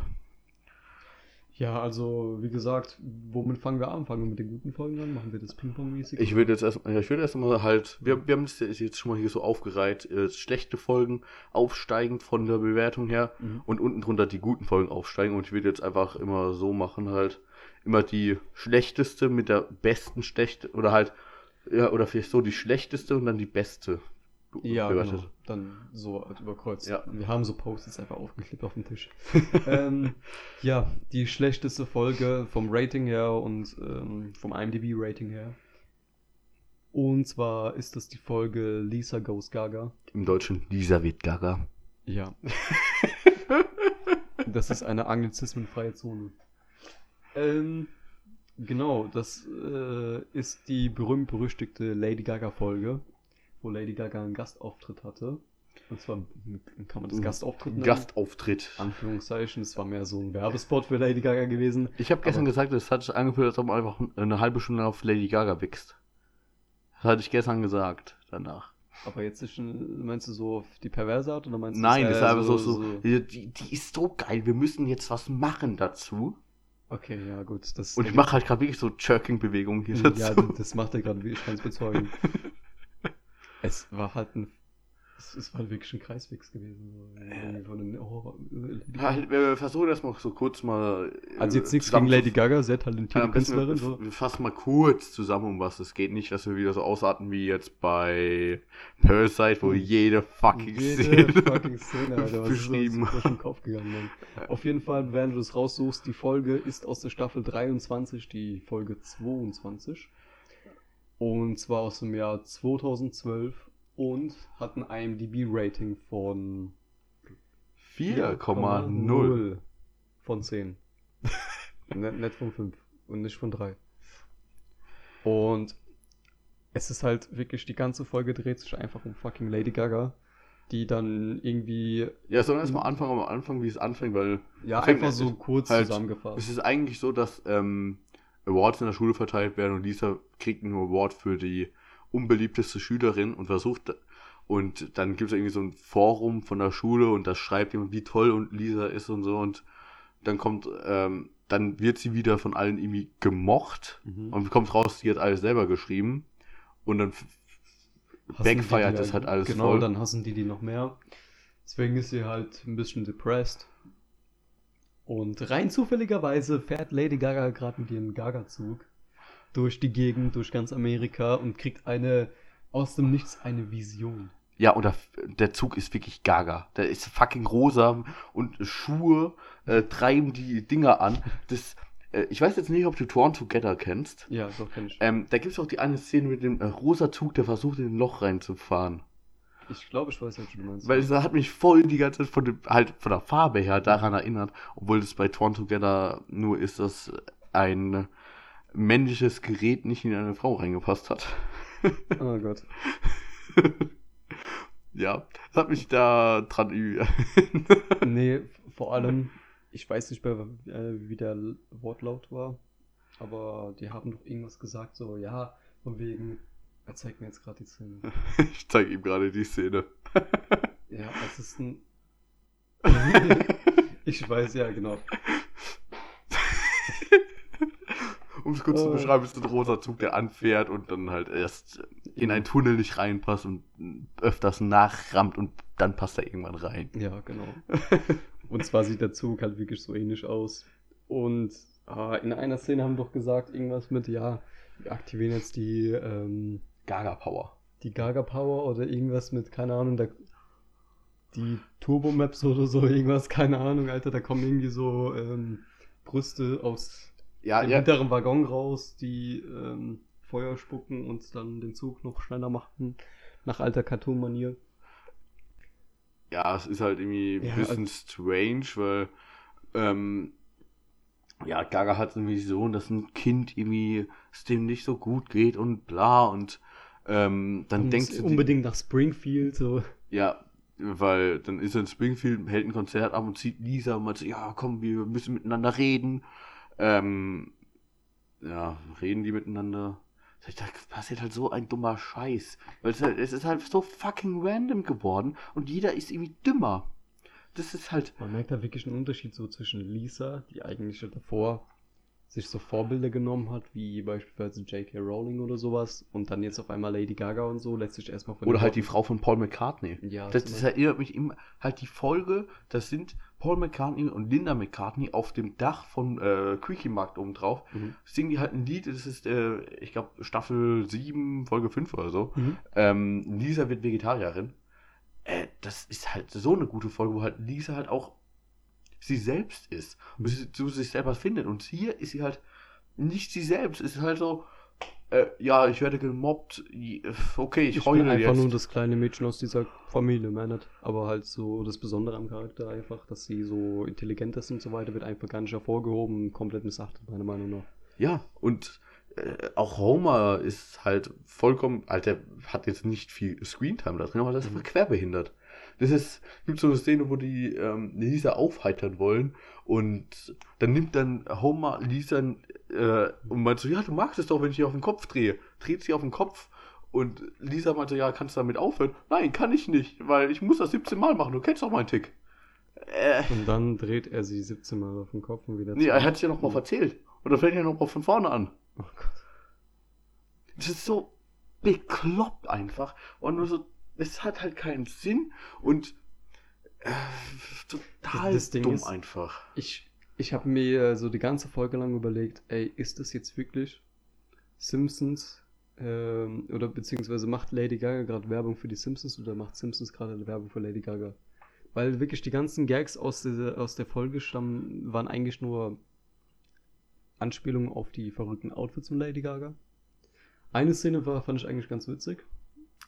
Ja, also wie gesagt, womit fangen wir an? Fangen wir mit den guten Folgen an? Machen wir das Ping-Pong-mäßig? Ich würde jetzt erst, ja, ich würde erst mal halt, wir, wir haben es jetzt schon mal hier so aufgereiht, äh, schlechte Folgen aufsteigend von der Bewertung her Mhm. und unten drunter die guten Folgen aufsteigen und ich würde jetzt einfach immer so machen halt, immer die schlechteste mit der besten schlecht oder halt, ja, oder vielleicht so die schlechteste und dann die beste be- Ja, genau. Dann so halt überkreuzt. Ja. Wir haben so Post-its einfach aufgeklebt auf dem Tisch. ähm, ja, die schlechteste Folge vom Rating her und ähm, vom IMDb-Rating her. Und zwar ist das die Folge Lisa Goes Gaga. Im Deutschen Lisa wird Gaga. Ja. das ist eine anglizismenfreie Zone. Ähm, genau, das äh, ist die berühmt-berüchtigte Lady Gaga-Folge, wo Lady Gaga einen Gastauftritt hatte. Und zwar, kann man das Gastauftritt nennen? Gastauftritt. Anführungszeichen, es war mehr so ein Werbespot für Lady Gaga gewesen. Ich habe gestern gesagt, es hat sich angefühlt, als ob man einfach eine halbe Stunde auf Lady Gaga wächst. Das hatte ich gestern gesagt, danach. Aber jetzt ist, schon- meinst du so auf die perverse Art oder meinst du Nein, das ist einfach so, so, Die, die ist so geil, wir müssen jetzt was machen dazu. Okay, ja gut. Das Und ich mache halt gerade wirklich so Jerking-Bewegungen hier dazu. Ja, das macht er gerade, ich kann es bezeugen. es war halt ein Es ist halt wirklich ein Kreiswix gewesen. So. Von den, oh, äh, Halt, wir versuchen das mal so kurz mal. also jetzt nichts gegen Lady Gaga, sehr Ja, talentierte besten Künstlerin. wir, So. wir fassen mal kurz zusammen, um was es geht. Nicht, dass wir wieder so ausarten wie jetzt bei Parasite, wo jede fucking Hm. Jede Szene fucking Szene, Alter, was ist beschrieben. durch den Kopf gegangen, Mann. Auf jeden Fall, während du es raussuchst, die Folge ist aus der Staffel 23, die Folge 22. Und zwar aus dem Jahr 2012 und hat ein IMDb-Rating von 4,0. von 10. nicht, von 5 und nicht von 3. Und es ist halt wirklich, die ganze Folge dreht sich einfach um fucking Lady Gaga, die dann irgendwie, Ja, sollen wir erstmal anfangen, am Anfang, wie es anfängt, weil ja, einfach so kurz halt, zusammengefasst. es ist eigentlich so, dass ähm, Awards in der Schule verteilt werden und Lisa kriegt einen Award für die unbeliebteste Schülerin und versucht und dann gibt es irgendwie so ein Forum von der Schule und da schreibt jemand, wie toll und Lisa ist und so und dann kommt, ähm, dann wird sie wieder von allen irgendwie gemocht Mhm. und kommt raus, sie hat alles selber geschrieben und dann backfeiert das halt alles Genau, voll. dann hassen die die noch mehr. Deswegen ist sie halt ein bisschen depressed. Und rein zufälligerweise fährt Lady Gaga gerade mit ihrem Gaga-Zug durch die Gegend, durch ganz Amerika und kriegt eine aus dem Nichts eine Vision. Ja, und der, der Zug ist wirklich gaga. Der ist fucking rosa und Schuhe äh, treiben die Dinger an. Das, äh, ich weiß jetzt nicht, ob du Torn Together kennst. Ja, doch kenn ich. Ähm, da gibt es auch die eine Szene mit dem äh, rosa Zug, der versucht, in ein Loch reinzufahren. Ich glaube, ich weiß, was du meinst. Weil es hat mich voll die ganze Zeit von, dem, halt von der Farbe her daran erinnert, obwohl es bei Torn Together nur ist, dass ein männliches Gerät nicht in eine Frau reingepasst hat. oh Gott. ja, das hat mich da dran ü- Nee, vor allem, ich weiß nicht mehr, äh, wie der Wortlaut war, aber die haben doch irgendwas gesagt, so, ja, von wegen, er zeigt mir jetzt gerade die Szene. Ich zeige ihm gerade die Szene. Ja, es ist ein. ich weiß ja, genau. Um es kurz zu Oh. beschreiben, ist ein roter Zug, der anfährt und dann halt erst in einen Tunnel nicht reinpasst und öfters nachrammt und dann passt er irgendwann rein. Ja, genau. Und zwar sieht der Zug halt wirklich so ähnlich aus. Und ah, in einer Szene haben doch gesagt, irgendwas mit, ja, wir aktivieren jetzt die, ähm, Gaga Power. die Gaga Power oder irgendwas mit, keine Ahnung, der, die Turbo Maps oder so, irgendwas, keine Ahnung, Alter, da kommen irgendwie so ähm, Brüste aus Ja, dem ja. hinteren Waggon raus, die ähm, Feuer spucken und dann den Zug noch schneller machen, nach alter Cartoon-Manier. Ja, es ist halt irgendwie Ja, ein bisschen strange, weil ähm, ja, Gaga hat eine Vision, dass ein Kind irgendwie es dem nicht so gut geht und bla und ähm, dann Und denkt sie unbedingt nach Springfield, so. Ja, weil dann ist er in Springfield, hält ein Konzert ab und zieht Lisa und meint so, ja, komm, wir müssen miteinander reden. Ähm, ja, reden die miteinander. Da passiert halt so ein dummer Scheiß. Weil es, halt, es ist halt so fucking random geworden und jeder ist irgendwie dümmer. Das ist halt, Man merkt da wirklich einen Unterschied so zwischen Lisa, die eigentlich schon davor sich so Vorbilder genommen hat, wie beispielsweise J.K. Rowling oder sowas, und dann jetzt auf einmal Lady Gaga und so, lässt sich erstmal von oder halt die Frau von Paul McCartney. Ja, Das, das erinnert mich immer, halt die Folge, das sind Paul McCartney und Linda McCartney auf dem Dach von äh, Quickie Markt oben drauf. Mhm. Singen die halt ein Lied, das ist, äh, ich glaube, Staffel 7, Folge 5 oder so. Mhm. Ähm, Lisa wird Vegetarierin. Äh, das ist halt so eine gute Folge, wo halt Lisa halt auch sie selbst ist. Und sie zu sich selber findet. Und hier ist sie halt nicht sie selbst. Es ist halt so, äh, ja, ich werde gemobbt. j- Okay, ich, Ich, bin heule einfach jetzt. nur das kleine Mädchen aus dieser Familie, nicht. Aber halt so das Besondere am Charakter einfach, dass sie so intelligent ist und so weiter, wird einfach gar nicht hervorgehoben komplett missachtet, meiner Meinung nach. Ja, und äh, auch Homer ist halt vollkommen, halt, der hat jetzt nicht viel Screentime da drin, aber das ist Mhm. einfach querbehindert. Das ist, gibt so eine Szene, wo die ähm, Lisa aufheitern wollen und dann nimmt dann Homer Lisa äh, und meint so, ja, du magst es doch, wenn ich die auf den Kopf drehe. Dreht sie auf den Kopf und Lisa meinte, ja, kannst du damit aufhören? Nein, kann ich nicht, weil ich muss das 17 Mal machen, du kennst doch meinen Tick. Äh, Und dann dreht er sie 17 Mal auf den Kopf und wieder nee, er hat es ja noch mal erzählt. Und dann fängt er noch mal von vorne an. Oh Gott. Das ist so bekloppt einfach. Und nur so, es hat halt keinen Sinn und äh, total Das Ding dumm ist- einfach. Ich, ich habe mir so die ganze Folge lang überlegt, ey, ist das jetzt wirklich Simpsons? Ähm, oder beziehungsweise macht Lady Gaga gerade Werbung für die Simpsons oder macht Simpsons gerade eine Werbung für Lady Gaga? Weil wirklich die ganzen Gags aus der, aus der Folge stammen, waren eigentlich nur Anspielungen auf die verrückten Outfits von Lady Gaga. Eine Szene war, fand ich eigentlich ganz witzig.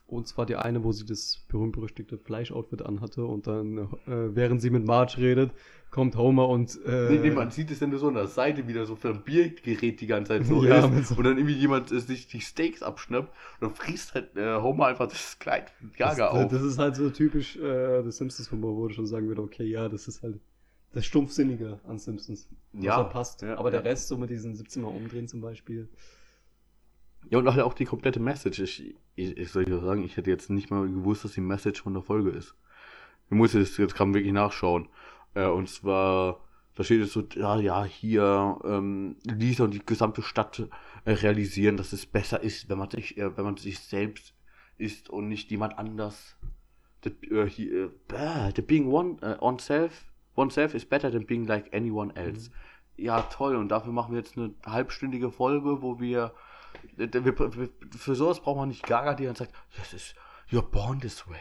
Und zwar die eine, wo sie das berühmt-berüchtigte Fleisch-Outfit anhatte und dann, äh, während sie mit Marge redet, kommt Homer und. Äh, Nee, nee, man sieht es dann so an der Seite wieder so für ein Biergerät die ganze Zeit so Ja, ist mit so- und dann irgendwie jemand äh, sich die Steaks abschnappt und dann frisst halt äh, Homer einfach das Kleid von das, Gaga auf. das ist halt so typisch äh, des Simpsons-Humor, wo du schon sagen würde, okay, ja, das ist halt das Stumpfsinnige an Simpsons. Ja, passt. ja, Aber der ja. Rest, so mit diesen 17 Mal umdrehen zum Beispiel. Ja, und halt auch die komplette Message. Ich, ich, ich soll ja sagen, ich hätte jetzt nicht mal gewusst, dass die Message von der Folge ist. Ich muss jetzt, jetzt kann man wirklich nachschauen. Äh, und zwar, da steht jetzt so, ja, ja, hier, ähm, Lisa und die gesamte Stadt äh, realisieren, dass es besser ist, wenn man sich, äh, wenn man sich selbst ist und nicht jemand anders. The, äh, he, bäh, the being one, äh, on self, oneself is better than being like anyone else. Ja, toll. Und dafür machen wir jetzt eine halbstündige Folge, wo wir für sowas braucht man nicht Gaga, die dann sagt, this is, you're born this way.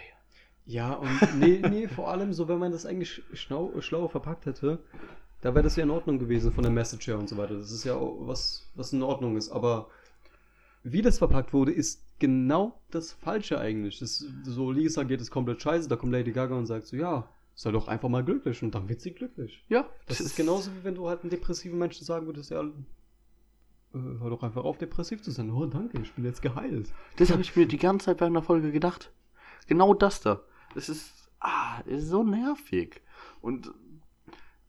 Ja, und nee, nee, vor allem so, wenn man das eigentlich schlau, schlau verpackt hätte, da wäre das ja in Ordnung gewesen von der Message her und so weiter. Das ist ja was, was in Ordnung ist. Aber wie das verpackt wurde, ist genau das Falsche eigentlich. Das, so, Lisa geht es komplett scheiße, da kommt Lady Gaga und sagt so, ja, sei doch einfach mal glücklich und dann wird sie glücklich. Ja, Das ist genauso wie wenn du halt einem depressiven Menschen sagen würdest, ja, hör doch einfach auf, depressiv zu sein. Oh, danke, ich bin jetzt geheilt. Das habe ich mir die ganze Zeit während der Folge gedacht. Genau das da. Das ist, ah, ist so nervig. Und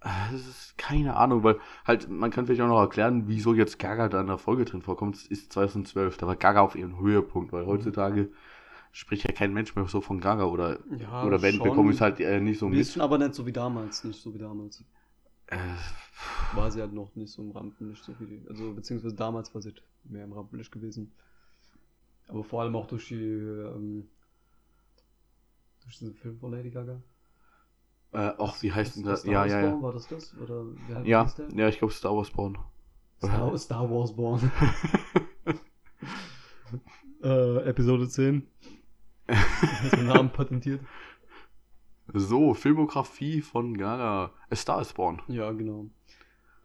ah, das ist keine Ahnung, weil halt, man kann vielleicht auch noch erklären, wieso jetzt Gaga da in der Folge drin vorkommt. Es ist 2012, da war Gaga auf ihrem Höhepunkt, weil heutzutage spricht ja kein Mensch mehr so von Gaga oder, Ja, oder wenn, schon. bekomme ich es halt äh, nicht so Ein mit. bisschen, aber nicht so wie damals, nicht so wie damals. Äh, war sie halt noch nicht so im Rampenlicht, so wie Also, beziehungsweise damals war sie mehr im Rampenlicht gewesen. Aber vor allem auch durch die, ähm, durch diesen Film von Lady Gaga. äh, ach, wie heißt denn das? Star Ja, Wars ja, ja. Born, War das das? Oder wie Ja, ja, ich glaube Star Wars Born. Star, Star Wars Born. äh, Episode 10. Hast du den Namen patentiert? So, Filmografie von Gaga. A Star is Born. Ja, genau.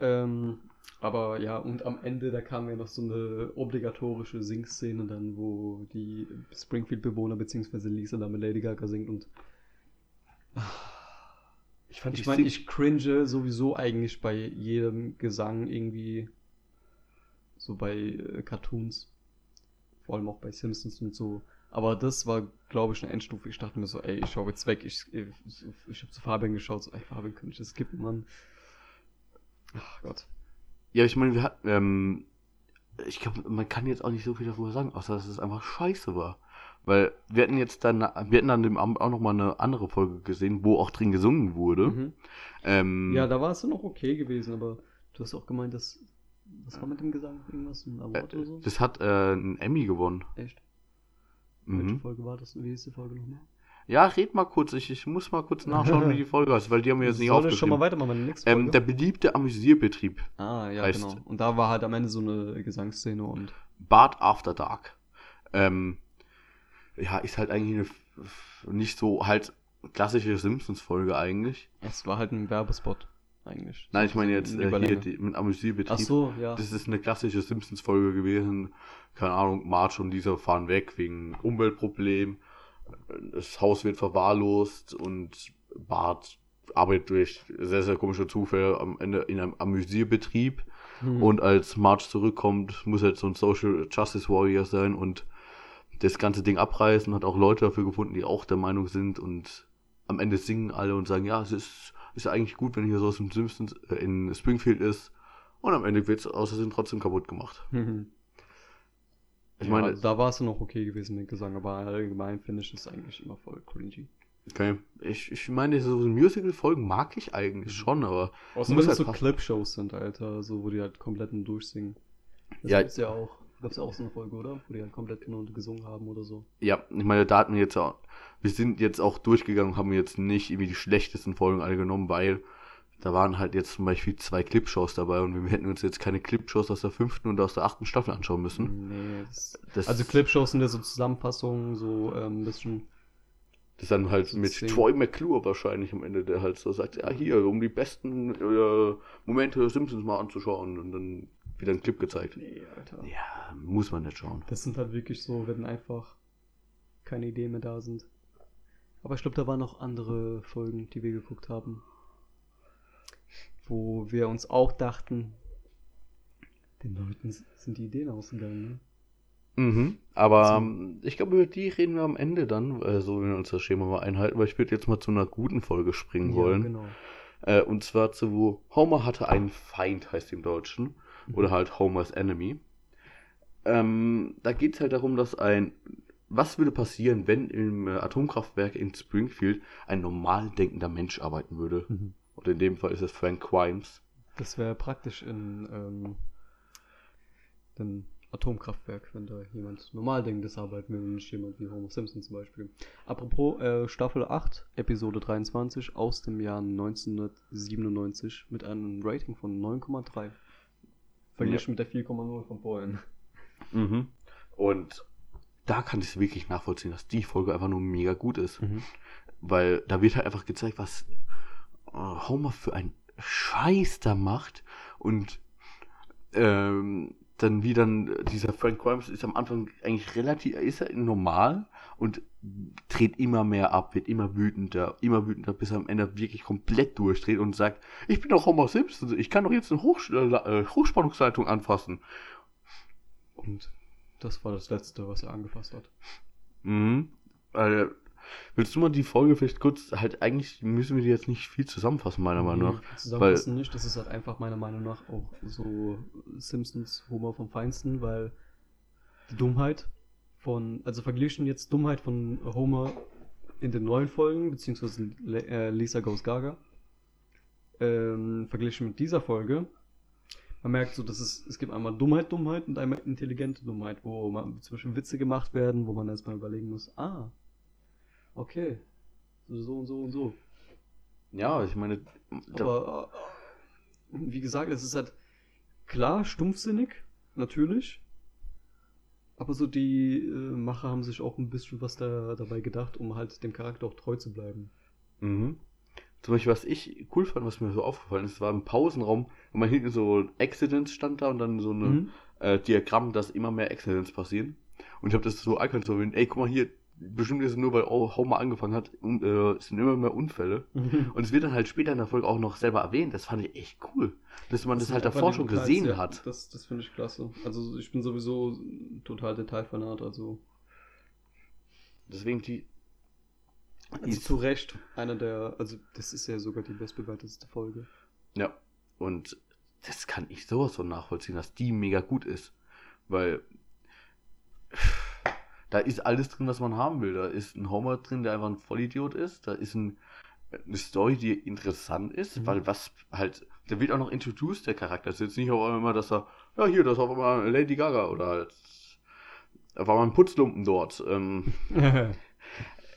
Ähm, aber ja, und am Ende, da kam ja noch so eine obligatorische Singszene dann, wo die Springfield-Bewohner bzw. Lisa da mit Lady Gaga singt und Ich fand ich meine, ich cringe sowieso eigentlich bei jedem Gesang irgendwie so bei äh, Cartoons. Vor allem auch bei Simpsons und so. Aber das war, glaube ich, eine Endstufe. Ich dachte mir so, ey, ich schau jetzt weg. Ich, ich, ich habe zu Fabian geschaut, so, ey, Fabian, könnte ich das skippen, Mann? Ach Gott. Ja, ich meine, wir hatten, ähm, ich glaube, man kann jetzt auch nicht so viel darüber sagen, außer dass es einfach scheiße war. Weil wir hatten jetzt dann, wir hatten dann dem Abend auch nochmal eine andere Folge gesehen, wo auch drin gesungen wurde. Mhm. Ähm, Ja, da war es dann noch okay gewesen, aber du hast auch gemeint, dass. Was war mit dem Gesang? Irgendwas? Ein Award oder so? äh, das hat äh, einen Emmy gewonnen. Echt? Welche Mhm. Folge war das? Wie hieß die Folge nochmal? Ja, red mal kurz, ich, ich muss mal kurz nachschauen, wie die Folge heißt, weil die haben wir jetzt nicht Soll ich schon mal aufgeschrieben. weitermachen, meine nächste Folge? Ähm, der beliebte Amüsierbetrieb, ah, ja, heißt- genau. Und da war halt am Ende so eine Gesangsszene und. Bart After Dark. Ähm, ja, ist halt eigentlich eine, nicht so halt klassische Simpsons-Folge eigentlich. Es war halt ein Werbespot, eigentlich. Nein, ich meine jetzt äh, hier die, mit Amüsierbetrieb. Ach so, ja. Das ist eine klassische Simpsons-Folge gewesen. Keine Ahnung, Marge und Lisa fahren weg wegen Umweltproblem. Das Haus wird verwahrlost und Bart arbeitet durch sehr, sehr komische Zufälle am Ende in einem Amüsierbetrieb. Hm. Und als Marge zurückkommt, muss er jetzt so ein Social Justice Warrior sein und das ganze Ding abreißen. Hat auch Leute dafür gefunden, die auch der Meinung sind. Und am Ende singen alle und sagen, ja, es ist, ist ja eigentlich gut, wenn hier so aus dem Simpsons äh, in Springfield ist. Und am Ende wird es außersehen trotzdem kaputt gemacht. Mhm. Ich ja, meine, da war es noch okay gewesen mit Gesang, aber allgemein finde ich es eigentlich immer voll cringy. okay. ich, ich meine, so Musical-Folgen mag ich eigentlich schon, aber Außer wenn es halt so. Clip-Shows sind, Alter, so wo die halt komplett durchsingen. Das Ja. gibt's ja auch. Gab's ja auch so eine Folge, oder? Wo die halt komplett nur gesungen haben oder so. Ja, ich meine, da hatten wir jetzt auch, wir sind jetzt auch durchgegangen, haben jetzt nicht irgendwie die schlechtesten Folgen alle genommen, weil da waren halt jetzt zum Beispiel zwei Clipshows dabei und wir hätten uns jetzt keine Clipshows aus der fünften und aus der achten Staffel anschauen müssen. Nee, das, Das, also Clipshows sind ja so Zusammenfassungen, so ähm, ein bisschen. Das dann halt mit zehn. Troy McClure wahrscheinlich am Ende, der halt so sagt, ja hier, um die besten äh, Momente der Simpsons mal anzuschauen und dann wieder ein Clip gezeigt. Nee, Alter. Ja, muss man nicht schauen. Das sind halt wirklich so, wenn einfach keine Ideen mehr da sind. Aber ich glaube, da waren noch andere Folgen, die wir geguckt haben. Wo wir uns auch dachten, den Leuten sind die Ideen ausgegangen, ne? Mhm, aber So. ähm, ich glaube, über die reden wir am Ende dann, äh, so wenn wir uns das Schema mal einhalten, weil ich würde jetzt mal zu einer guten Folge springen wollen. genau. Äh, und zwar zu wo Homer hatte einen Feind, heißt im Deutschen. Oder halt Homer's Enemy. Ähm, da geht es halt darum, dass ein. Was würde passieren, wenn im äh, Atomkraftwerk in Springfield ein normal denkender Mensch arbeiten würde? Mhm. Und in dem Fall ist es Frank Quimes. Das wäre praktisch in ähm, dem Atomkraftwerk, wenn da jemand normal denkendes arbeiten will und nicht jemand wie Homer Simpson zum Beispiel. Apropos äh, Staffel 8, Episode 23 aus dem Jahr 1997 mit einem Rating von 9,3. Verglichen mit der 4,0 von vorhin. Mhm. Und da kann ich es wirklich nachvollziehen, dass die Folge einfach nur mega gut ist. Weil da wird halt einfach gezeigt, was äh, Homer für ein Scheiß da macht. Und ähm, dann wie dann dieser Frank Grimes ist am Anfang eigentlich relativ, ist er normal und dreht immer mehr ab, wird immer wütender, immer wütender, bis er am Ende wirklich komplett durchdreht und sagt, ich bin doch Homer Simpson, ich kann doch jetzt eine Hoch äh, Hochspannungsleitung anfassen. Und das war das Letzte, was er angefasst hat. Mhm. Äh, willst du mal die Folge vielleicht kurz, halt eigentlich müssen wir die jetzt nicht viel zusammenfassen, meiner Meinung nach. Zusammenfassen nicht, das ist halt einfach meiner Meinung nach auch so Simpsons Humor vom Feinsten, weil die Dummheit von, also verglichen jetzt Dummheit von Homer in den neuen Folgen, beziehungsweise äh, Lisa Goes Gaga, ähm, verglichen mit dieser Folge, man merkt so, dass es, es gibt einmal Dummheit, Dummheit und einmal intelligente Dummheit, wo man zum Beispiel Witze gemacht werden, wo man erstmal überlegen muss, ah, okay, so und so und so. Ja, ich meine, Aber äh, wie gesagt, es ist halt klar stumpfsinnig, natürlich. Aber so die äh, Macher haben sich auch ein bisschen was da, dabei gedacht, um halt dem Charakter auch treu zu bleiben. mhm. Zum Beispiel, was ich cool fand, was mir so aufgefallen ist, war im Pausenraum, wo man hinten so Accidents stand da und dann so eine Mhm. äh, Diagramm, dass immer mehr Accidents passieren. Und ich habe das so erkannt, so, ey, guck mal hier, bestimmt ist es nur, weil Homer angefangen hat, und, äh, es sind immer mehr Unfälle. Und es wird dann halt später in der Folge auch noch selber erwähnt. Das fand ich echt cool. Dass man das, halt sind davor schon Details, gesehen ja, hat. Das, das finde ich klasse. Also ich bin sowieso total Detailfanat, also, Deswegen die. also zu Recht einer der, also das ist ja sogar die bestbewertetste Folge. Ja. Und das kann ich sowas von nachvollziehen, dass die mega gut ist. Weil da ist alles drin, was man haben will. Da ist ein Homer drin, der einfach ein Vollidiot ist. Da ist ein, eine Story, die interessant ist, Mhm. weil was halt, der wird auch noch introduced, der Charakter. Es ist jetzt nicht auf einmal, dass er, ja hier, das ist auf einmal Lady Gaga oder da war mal ein Putzlumpen dort. Ähm,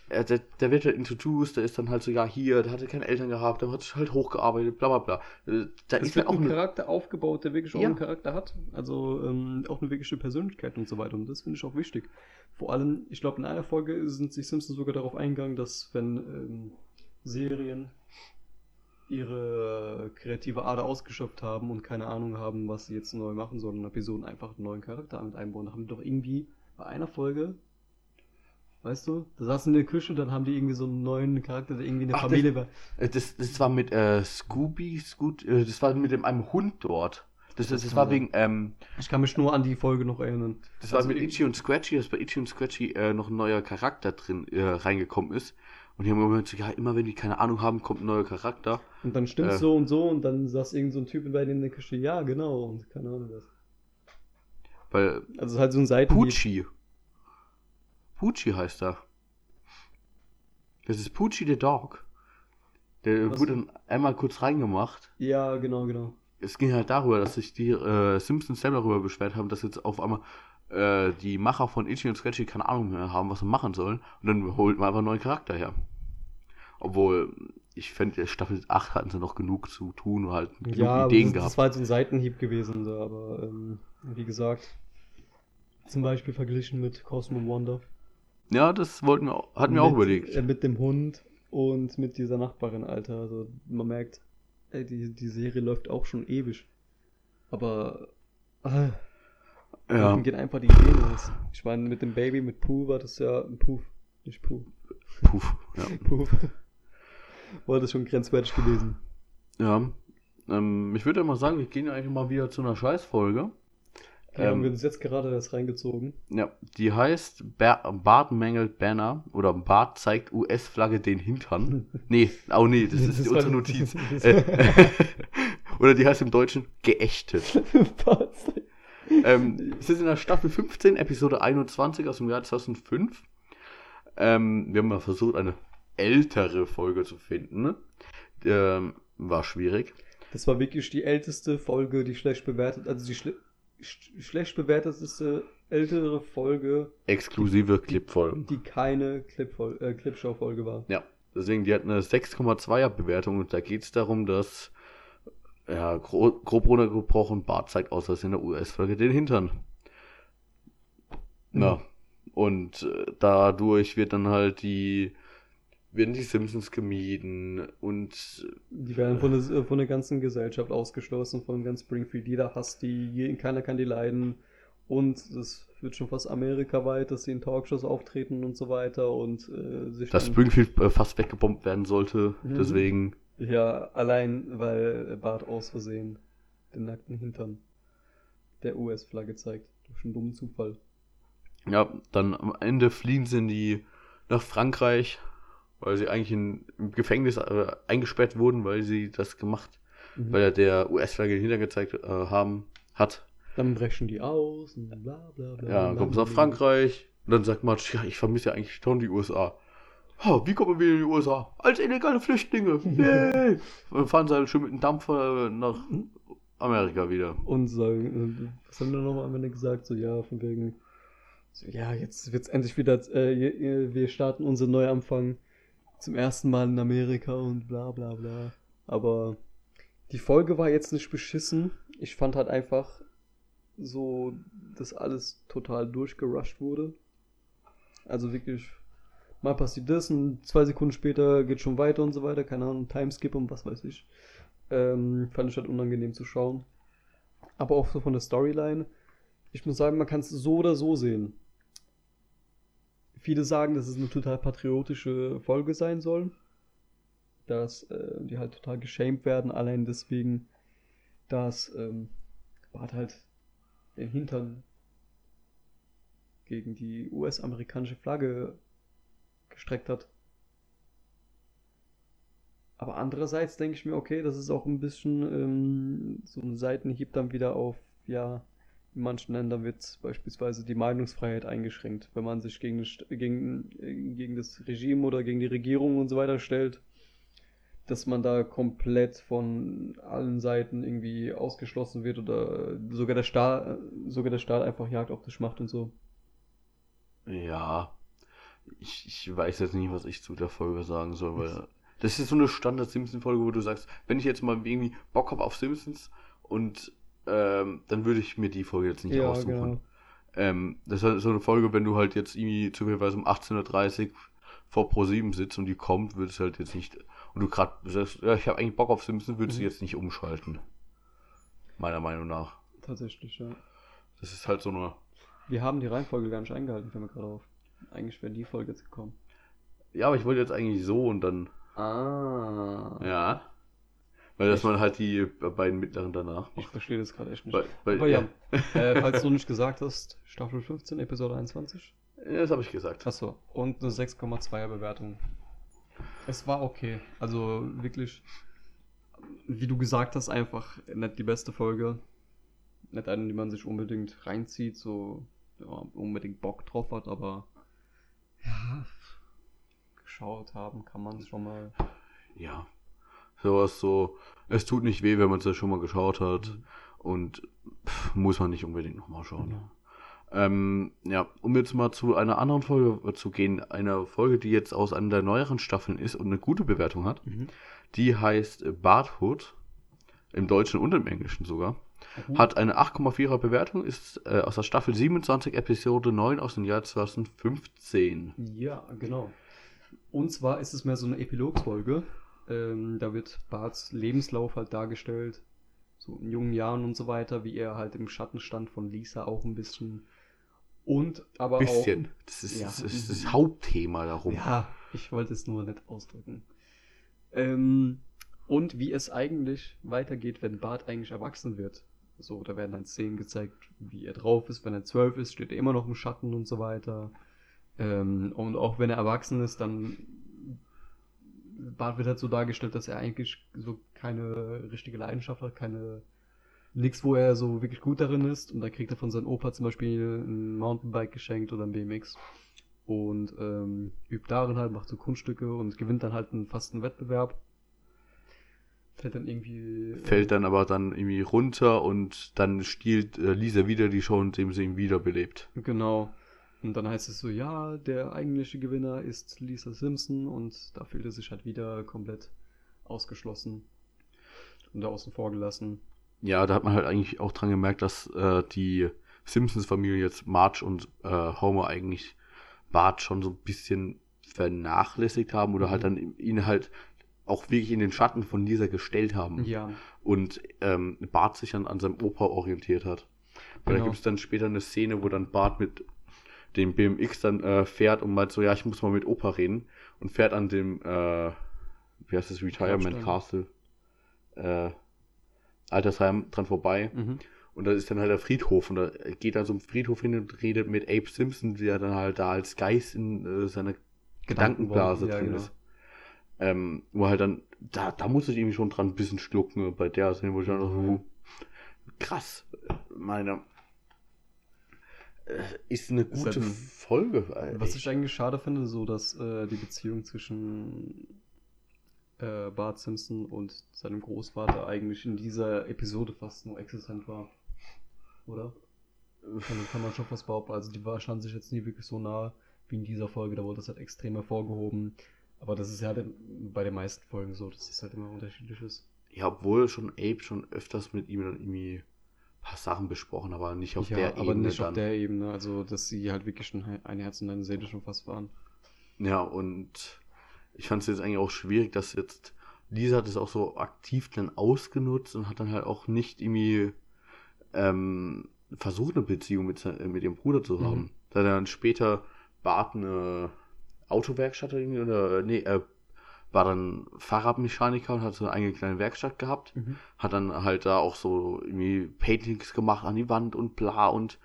er, der, der wird halt introduced, der ist dann halt so, ja hier, der hatte keine Eltern gehabt, der hat sich halt hochgearbeitet, bla bla bla. Äh, Da Es ist halt auch ein eine, Charakter aufgebaut, der wirklich auch Ja. einen Charakter hat. Also ähm, auch eine wirkliche Persönlichkeit und so weiter. Und das finde ich auch wichtig. Vor allem, ich glaube, in einer Folge sind sich Simpsons sogar darauf eingegangen, dass wenn ähm, Serien ihre kreative Ader ausgeschöpft haben und keine Ahnung haben, was sie jetzt neu machen sollen, in Episoden einfach einen neuen Charakter mit einbauen. Da haben die doch irgendwie bei einer Folge, weißt du, da saßen in der Küche, dann haben die irgendwie so einen neuen Charakter, der irgendwie eine Ach, Familie war. Äh, Das, das war mit äh, Scooby, Scoot, äh, das war mit dem einem Hund dort. Das, das, das war wegen, ähm, Ich kann mich nur an die Folge noch erinnern. das war Also mit ich- Itchy und Scratchy, dass bei Itchy und Scratchy äh, noch ein neuer Charakter drin äh, reingekommen ist. Und die haben immer gesagt, ja, immer wenn die keine Ahnung haben, kommt ein neuer Charakter. Und dann stimmt's Äh. so und so und dann saß irgend so ein Typ bei denen in der Küche, ja, genau, und keine Ahnung was. Weil Also halt so ein Seiten. Pucci. Pucci heißt er. Das ist Pucci the Dog. Der Was wurde dann einmal kurz reingemacht. Ja, genau, genau. Es ging halt darüber, dass sich die äh, Simpsons selber darüber beschwert haben, dass jetzt auf einmal äh, die Macher von Itchy und Scratchy keine Ahnung mehr haben, was sie machen sollen. Und dann holt man einfach einen neuen Charakter her. Obwohl, ich fände, Staffel 8 hatten sie noch genug zu tun und halt genug Ja, Ideen das, gehabt. das war halt so ein Seitenhieb gewesen, so, aber ähm, wie gesagt, zum Beispiel verglichen mit Cosmo Wonder. Ja, das wollten wir, auch- hatten wir auch mit, überlegt. Äh, mit dem Hund und mit dieser Nachbarin, Alter. Also man merkt, ey, die, die Serie läuft auch schon ewig. Aber ah, ja, geht einfach die Ideen aus. Ich meine, mit dem Baby, mit Pooh war das ja ein Puff. Nicht Pooh. puff. Ja. Puff. war das schon grenzwertig gewesen. ja. Ähm, ich würde ja mal sagen, wir gehen ja eigentlich mal wieder zu einer Scheißfolge. Die haben wir Ähm, uns jetzt gerade erst reingezogen. ja, die heißt Ber Bart mängelt Banner oder Bart zeigt US-Flagge den Hintern. Nee, oh nee, das ist Das war- unsere Notiz. Äh, oder die heißt im Deutschen geächtet. ähm, es ist in der Staffel 15, Episode 21 aus dem Jahr 2005. Ähm, wir haben mal versucht, eine ältere Folge zu finden. Ne? Ähm, war schwierig. Das war wirklich die älteste Folge, die schlecht bewertet, also die schle sch schlecht bewerteteste ältere Folge, Exklusive Clipfolgen. die keine Clip äh, Clipshow-Folge war. Ja, deswegen, die hat eine 6,2er Bewertung und da geht es darum, dass, ja, gro grob runtergebrochen, Bart zeigt aus, dass in der US-Folge den Hintern. Na, und äh, dadurch wird dann halt die, werden die Simpsons gemieden und Die werden von der, von der ganzen Gesellschaft ausgeschlossen, von ganz Springfield. Jeder hasst die, keiner kann die leiden. Und das wird schon fast amerikaweit, dass sie in Talkshows auftreten und so weiter und äh, sich dass Springfield äh, fast weggebombt werden sollte, Mhm. deswegen, Ja, allein weil Bart aus Versehen den nackten Hintern der US-Flagge zeigt. Durch einen dummen Zufall. ja, dann am Ende fliehen sie in die, nach Frankreich, weil sie eigentlich in, im Gefängnis äh, eingesperrt wurden, weil sie das gemacht Mhm. weil er der US-Flagge den Hintern gezeigt äh, haben, hat. Dann brechen die aus und bla bla bla. Ja, dann kommt es nach Frankreich und dann sagt Marge, ja, ich vermisse ja eigentlich schon die USA. Ha, wie kommen wir wieder in die USA? Als illegale Flüchtlinge. Yay! Und dann fahren sie halt schön mit dem Dampfer nach Amerika wieder. Und sagen, äh, was haben wir nochmal am Ende gesagt? So, ja, von wegen, so, ja, jetzt wird's endlich wieder, äh, je- wir starten unseren Neuanfang zum ersten Mal in Amerika und bla bla bla. Aber die Folge war jetzt nicht beschissen. Ich fand halt einfach so, dass alles total durchgerusht wurde. Also wirklich, mal passiert das und zwei Sekunden später geht schon weiter und so weiter. Keine Ahnung, Timeskip und was weiß ich. Ähm, fand ich halt unangenehm zu schauen. Aber auch so von der Storyline. Ich muss sagen, man kann es so oder so sehen. Viele sagen, dass es eine total patriotische Folge sein soll. Dass äh, die halt total geschämt werden, allein deswegen, dass ähm, Bart halt den Hintern gegen die US-amerikanische Flagge gestreckt hat. Aber andererseits denke ich mir, okay, das ist auch ein bisschen ähm, so ein Seitenhieb dann wieder auf, ja, in manchen Ländern wird beispielsweise die Meinungsfreiheit eingeschränkt, wenn man sich gegen, gegen, äh, gegen das Regime oder gegen die Regierung und so weiter stellt, dass man da komplett von allen Seiten irgendwie ausgeschlossen wird oder sogar der Staat, sogar der Staat einfach Jagd auf dich macht und so. Ja, ich, ich weiß jetzt nicht, was ich zu der Folge sagen soll, weil das ist so eine Standard-Simpson-Folge, wo du sagst, wenn ich jetzt mal irgendwie Bock habe auf Simpsons und ähm, dann würde ich mir die Folge jetzt nicht Ja, aussuchen. genau. Ähm, das ist halt so eine Folge, wenn du halt jetzt irgendwie zufälligerweise um 18.30 Uhr vor Pro 7 sitzt und die kommt, würdest du halt jetzt nicht, und du gerade sagst, ja, ich habe eigentlich Bock auf Simpsons, würdest du Mhm. jetzt nicht umschalten. Meiner Meinung nach. Tatsächlich, ja. Das ist halt so eine, Wir haben die Reihenfolge gar nicht eingehalten, fällt mir gerade auf. Eigentlich wäre die Folge jetzt gekommen. ja, aber ich wollte jetzt eigentlich so und dann, Ah. ja. Weil dass man halt die beiden mittleren danach Ich macht. verstehe das gerade echt nicht. Weil, weil, Aber ja, äh, falls du nicht gesagt hast, Staffel 15, Episode 21. Ja, das habe ich gesagt. Achso, und eine 6,2er Bewertung. Es war okay. Also wirklich, wie du gesagt hast, einfach nicht die beste Folge. Nicht eine, die man sich unbedingt reinzieht, so ja, unbedingt Bock drauf hat, aber ja, geschaut haben kann man es schon mal. Ja. Sowas so, es tut nicht weh, wenn man es ja schon mal geschaut hat. Mhm. Und pff, muss man nicht unbedingt nochmal schauen. Ja. Ähm, ja, um jetzt mal zu einer anderen Folge zu gehen, einer Folge, die jetzt aus einer der neueren Staffeln ist und eine gute Bewertung hat. Mhm. Die heißt äh, Barthood, im Deutschen und im Englischen sogar. Mhm. Hat eine 8,4er Bewertung, ist äh, aus der Staffel 27, Episode 9 aus dem Jahr 2015. Ja, genau. Und zwar ist es mehr so eine Epilogsfolge. Ähm, da wird Barts Lebenslauf halt dargestellt. So in jungen Jahren und so weiter, wie er halt im Schatten stand von Lisa auch ein bisschen. Und aber Bisschen. Das ist, Ja. das ist das Hauptthema darum. auch. Ja, ich wollte es nur nicht ausdrücken. Ähm, und wie es eigentlich weitergeht, wenn Bart eigentlich erwachsen wird. So, da werden dann Szenen gezeigt, wie er drauf ist. Wenn er zwölf ist, steht er immer noch im Schatten und so weiter. Ähm, und auch wenn er erwachsen ist, dann Bart wird halt so dargestellt, dass er eigentlich so keine richtige Leidenschaft hat, keine nichts, wo er so wirklich gut darin ist. Und dann kriegt er von seinem Opa zum Beispiel ein Mountainbike geschenkt oder ein BMX und ähm, übt darin halt, macht so Kunststücke und gewinnt dann halt einen, fast einen Wettbewerb. Fällt dann irgendwie. Fällt dann aber dann irgendwie runter und dann stiehlt äh, Lisa wieder die Show, indem sie ihn wiederbelebt. Genau. Und dann heißt es so, ja, der eigentliche Gewinner ist Lisa Simpson und da fühlt er sich halt wieder komplett ausgeschlossen und da außen vor gelassen. Ja, da hat man halt eigentlich auch dran gemerkt, dass äh, die Simpsons-Familie jetzt Marge und äh, Homer eigentlich Bart schon so ein bisschen vernachlässigt haben oder Mhm. halt dann ihn halt auch wirklich in den Schatten von Lisa gestellt haben. Ja, Und ähm, Bart sich dann an seinem Opa orientiert hat. Weil da Genau. gibt es dann später eine Szene, wo dann Bart mit dem BMX dann äh, fährt und meint so, ja, ich muss mal mit Opa reden. Und fährt an dem, äh, wie heißt das, Retirement. Castle, äh, Altersheim dran vorbei. mhm. Und da ist dann halt der Friedhof. Und da geht er zum Friedhof hin und redet mit Abe Simpson, der dann halt da als Geist in äh, seiner Gedankenblase Ja, drin genau. ist. Ähm, wo halt dann, da, da muss ich irgendwie schon dran ein bisschen schlucken bei der Szene, wo ich dann Mhm. so, krass, meine, äh, ist eine Ist gute halt ein- Folge. äh, Was ich eigentlich schade finde, so dass äh, die Beziehung zwischen äh, Bart Simpson und seinem Großvater eigentlich in dieser Episode fast nur existent war. Oder? Kann, kann man schon fast behaupten. Also die war, standen sich jetzt nie wirklich so nah wie in dieser Folge. Da wurde das halt extrem hervorgehoben. Aber das ist ja halt bei den meisten Folgen so, dass es halt immer unterschiedlich ist. ja, obwohl schon Abe schon öfters mit ihm dann irgendwie paar Sachen besprochen, aber nicht auf ja, der aber Ebene nicht dann. auf der Ebene. Also, dass sie halt wirklich schon ein Herz und eine Seele schon fast waren. Ja, und ich fand es jetzt eigentlich auch schwierig, dass jetzt Lisa hat es auch so aktiv dann ausgenutzt und hat dann halt auch nicht irgendwie ähm, versucht, eine Beziehung mit, mit ihrem Bruder zu haben. Mhm. Da dann später Bart eine Autowerkstatt irgendwie oder, nee, äh, war dann Fahrradmechaniker und hat so eine eigene kleine Werkstatt gehabt. Hat dann halt da auch so irgendwie Paintings gemacht an die Wand und bla und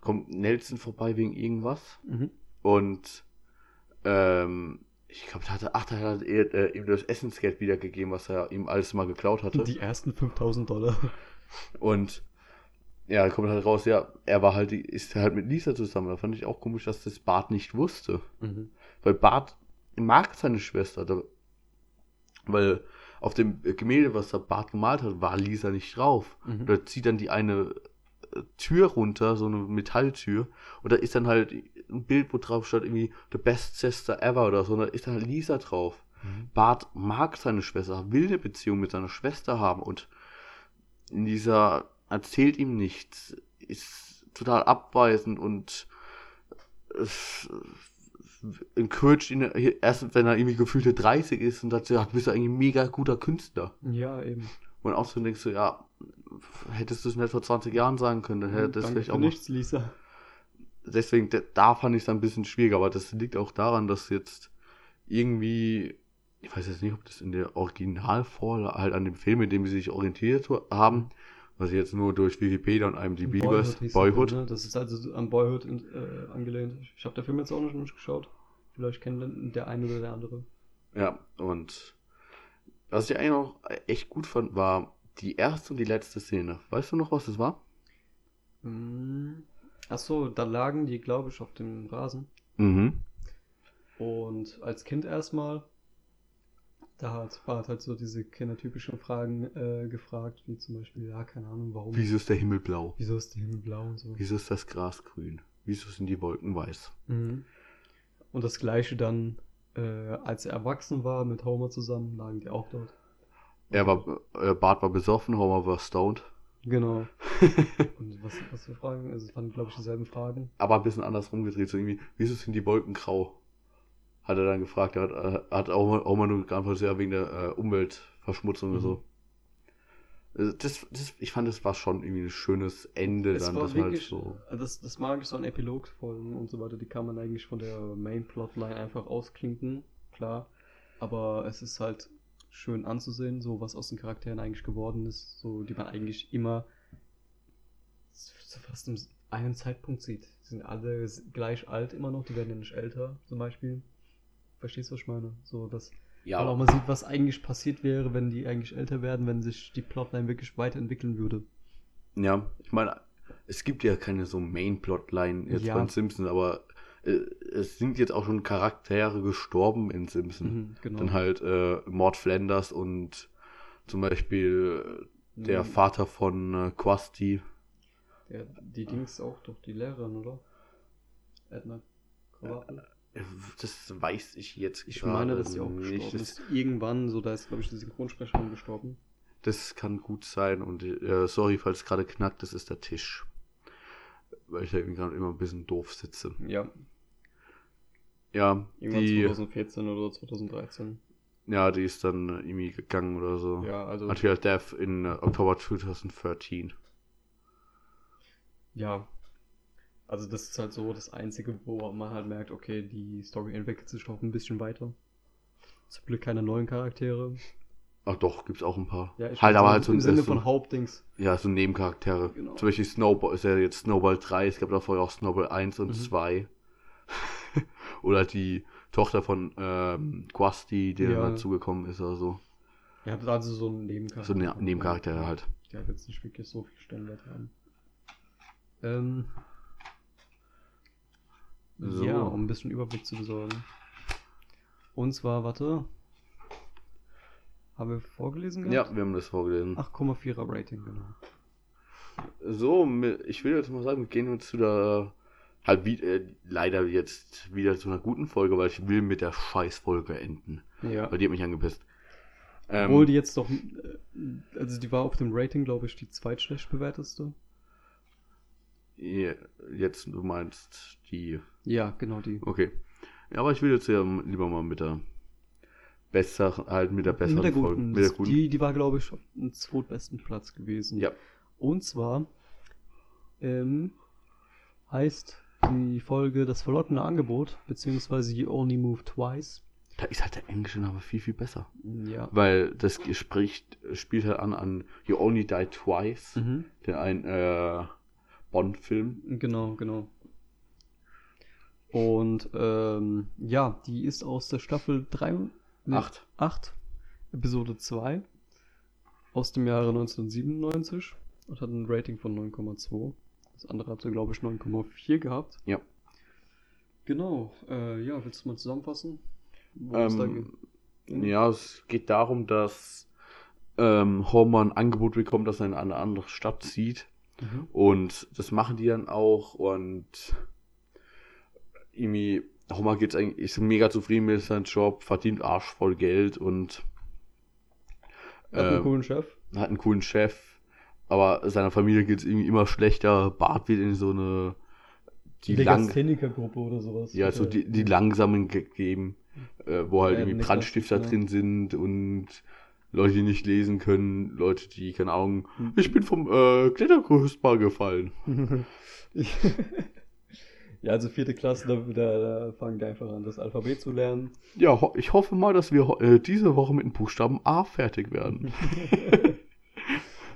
kommt Nelson vorbei wegen irgendwas. Mhm. Und ähm, ich glaube, da hatte, ach, da hat er äh, ihm das Essensgeld wiedergegeben, was er ihm alles mal geklaut hatte. Die ersten 5000 Dollar. Und ja, da kommt halt raus, ja, er war halt, ist halt mit Lisa zusammen. Da fand ich auch komisch, dass das Bart nicht wusste. Mhm. Weil Bart mag seine Schwester. Da, weil auf dem Gemälde, was der Bart gemalt hat, war Lisa nicht drauf. Mhm. Da zieht dann die eine äh, Tür runter, so eine Metalltür. Und da ist dann halt ein Bild, wo drauf steht irgendwie The Best Sister Ever oder so. Und da ist dann halt Lisa drauf. Mhm. Bart mag seine Schwester, will eine Beziehung mit seiner Schwester haben und Lisa erzählt ihm nichts, ist total abweisend und es encouraged ihn erst, wenn er irgendwie gefühlte 30 ist und sagt, ja, du bist eigentlich ein mega guter Künstler. Ja, eben. Und außerdem denkst du, ja, hättest du es nicht vor 20 Jahren sagen können, dann hätte das Danke vielleicht auch nichts, Lisa. deswegen, da- fand ich es ein bisschen schwierig, aber das liegt auch daran, dass jetzt irgendwie, ich weiß jetzt nicht, ob das in der Originalvorlage, halt an dem Film, in dem sie sich orientiert haben, was ich jetzt nur durch Wikipedia und IMDb weiß, Boyhood. Film, ne? Das ist also an Boyhood in, äh, angelehnt. Ich habe der Film jetzt auch noch nicht geschaut. Vielleicht kennt der eine oder der andere. Ja, und was ich eigentlich noch echt gut fand, war die erste und die letzte Szene. Weißt du noch, was das war? Hm. Achso, da lagen die, glaube ich, auf dem Rasen. Mhm. Und als Kind erstmal Da hat Bart halt so diese kindertypischen Fragen äh, gefragt, wie zum Beispiel, ja, keine Ahnung, warum. Wieso ist der Himmel blau? Wieso ist der Himmel blau und so. Wieso ist das Gras grün? Wieso sind die Wolken weiß? Mhm. Und das gleiche dann, äh, als er erwachsen war, mit Homer zusammen, lagen die auch dort. Er war, äh, Bart war besoffen, Homer war stoned. Genau. Und was, was für Fragen? Also, es waren, glaube ich, dieselben Fragen. Aber ein bisschen anders rumgedreht, so irgendwie, wieso sind die Wolken grau? Hat er dann gefragt, er hat, äh, hat auch, auch mal nur geantwortet, ja, wegen der äh, Umweltverschmutzung oder Mhm. so. Also Das, das, ich fand, das war schon irgendwie ein schönes Ende Es dann, man halt wirklich, so. das, das mag ich so an Epilogsfolgen und so weiter, die kann man eigentlich von der Main-Plotline einfach ausklinken, klar. Aber es ist halt schön anzusehen, so was aus den Charakteren eigentlich geworden ist, so die man eigentlich immer zu fast einem Zeitpunkt sieht. Die sind alle gleich alt immer noch, die werden ja nicht älter, zum Beispiel. Verstehst du, was ich meine? So, dass Ja, man auch mal sieht, was eigentlich passiert wäre, wenn die eigentlich älter werden, wenn sich die Plotline wirklich weiterentwickeln würde. Ja, ich meine, es gibt ja keine so Main-Plotline jetzt Ja. von Simpsons, aber äh, es sind jetzt auch schon Charaktere gestorben in Simpsons. Mhm, genau. Dann halt äh, Mord Flanders und zum Beispiel äh, der Mhm. Vater von äh, Quasti. Der, die Dings auch doch, die Lehrerin, oder? Edna Krawappel. Das weiß ich jetzt Ich gerade meine, dass sie auch nicht. gestorben Das, ist. Irgendwann, so da ist, glaube ich, die Synchronsprecherin gestorben. das kann gut sein. Und äh, sorry, falls es gerade knackt, das ist der Tisch. Weil ich da irgendwie gerade immer ein bisschen doof sitze. Ja, Ja, irgendwann die, 2014 oder 2013. ja, die ist dann äh, irgendwie gegangen oder so. Ja, also, Material Death in äh, Oktober 2013. ja. Also das ist halt so das Einzige, wo man halt merkt, okay, die Story entwickelt sich doch ein bisschen weiter. Zum Glück keine neuen Charaktere. Ach doch, gibt's auch ein paar. Ja, ich halt aber halt so, im Sinne so, von Hauptdings. ja, so Nebencharaktere. Genau. Zum Beispiel Snowball ist ja jetzt Snowball 3, es gab davor ja auch Snowball 1 und Mhm. 2. oder die Tochter von ähm, Quasti, die Ja. dann dazugekommen ist oder so. Ja, also so ein Nebencharakter. So ne Nebencharaktere halt. Die halt jetzt nicht wirklich so viel Stellenwert haben. Ähm, So. Ja, um ein bisschen Überblick zu besorgen. Und zwar, warte. Haben wir vorgelesen Ja, gehabt? wir haben das vorgelesen. 8,4er Rating, genau. So, ich will jetzt mal sagen, wir gehen jetzt zu der halt wie, äh, leider jetzt wieder zu einer guten Folge, weil ich will mit der Scheißfolge enden. Ja. Weil die hat mich angepisst. Ähm, Obwohl die jetzt doch, äh, also die war auf dem Rating, glaube ich, die zweitschlecht bewerteste. Ja, jetzt, du meinst die. Ja, genau die. Okay. Ja, aber ich will jetzt ja lieber mal mit der besser, halt mit der besseren Mit der Folge. guten. Mit der guten. Die, die war, glaube ich, dem zweitbesten Platz gewesen. Ja. Und zwar ähm, heißt die Folge Das verlockende Angebot, beziehungsweise You Only Move Twice. Da ist halt der englische Name viel, viel besser. Ja. Weil das spricht, spielt halt an an You Only Die Twice, Mhm. der ein äh, Bond-Film. Genau, genau. Und ähm, ja, die ist aus der Staffel 3, nee, Acht. 8, Episode 2 aus dem Jahre 1997 und hat ein Rating von 9,2. Das andere hatte, glaube ich, 9,4 gehabt. Ja. Genau. Äh, ja, willst du mal zusammenfassen? Ähm, ja, es geht darum, dass ähm, Homer ein Angebot bekommt, dass er in eine andere Stadt zieht. Mhm. Und das machen die dann auch und irgendwie, Homer geht's eigentlich, ist mega zufrieden mit seinem Job, verdient Arsch voll Geld und Hat einen ähm, coolen Chef. hat einen coolen Chef, aber seiner Familie geht's irgendwie immer schlechter. Bart wird in so eine die Legastheniker-Gruppe oder sowas. ja, so die, die langsamen gegeben, äh, wo halt Ja, irgendwie Brandstifter ja. drin sind und Leute, die nicht lesen können, Leute, die, keine Ahnung, Hm. ich bin vom äh, Klettergerüstball gefallen. Ja, also vierte Klasse, da, da, da fangen die einfach an, das Alphabet zu lernen. Ja, ho ich hoffe mal, dass wir äh, diese Woche mit dem Buchstaben A fertig werden.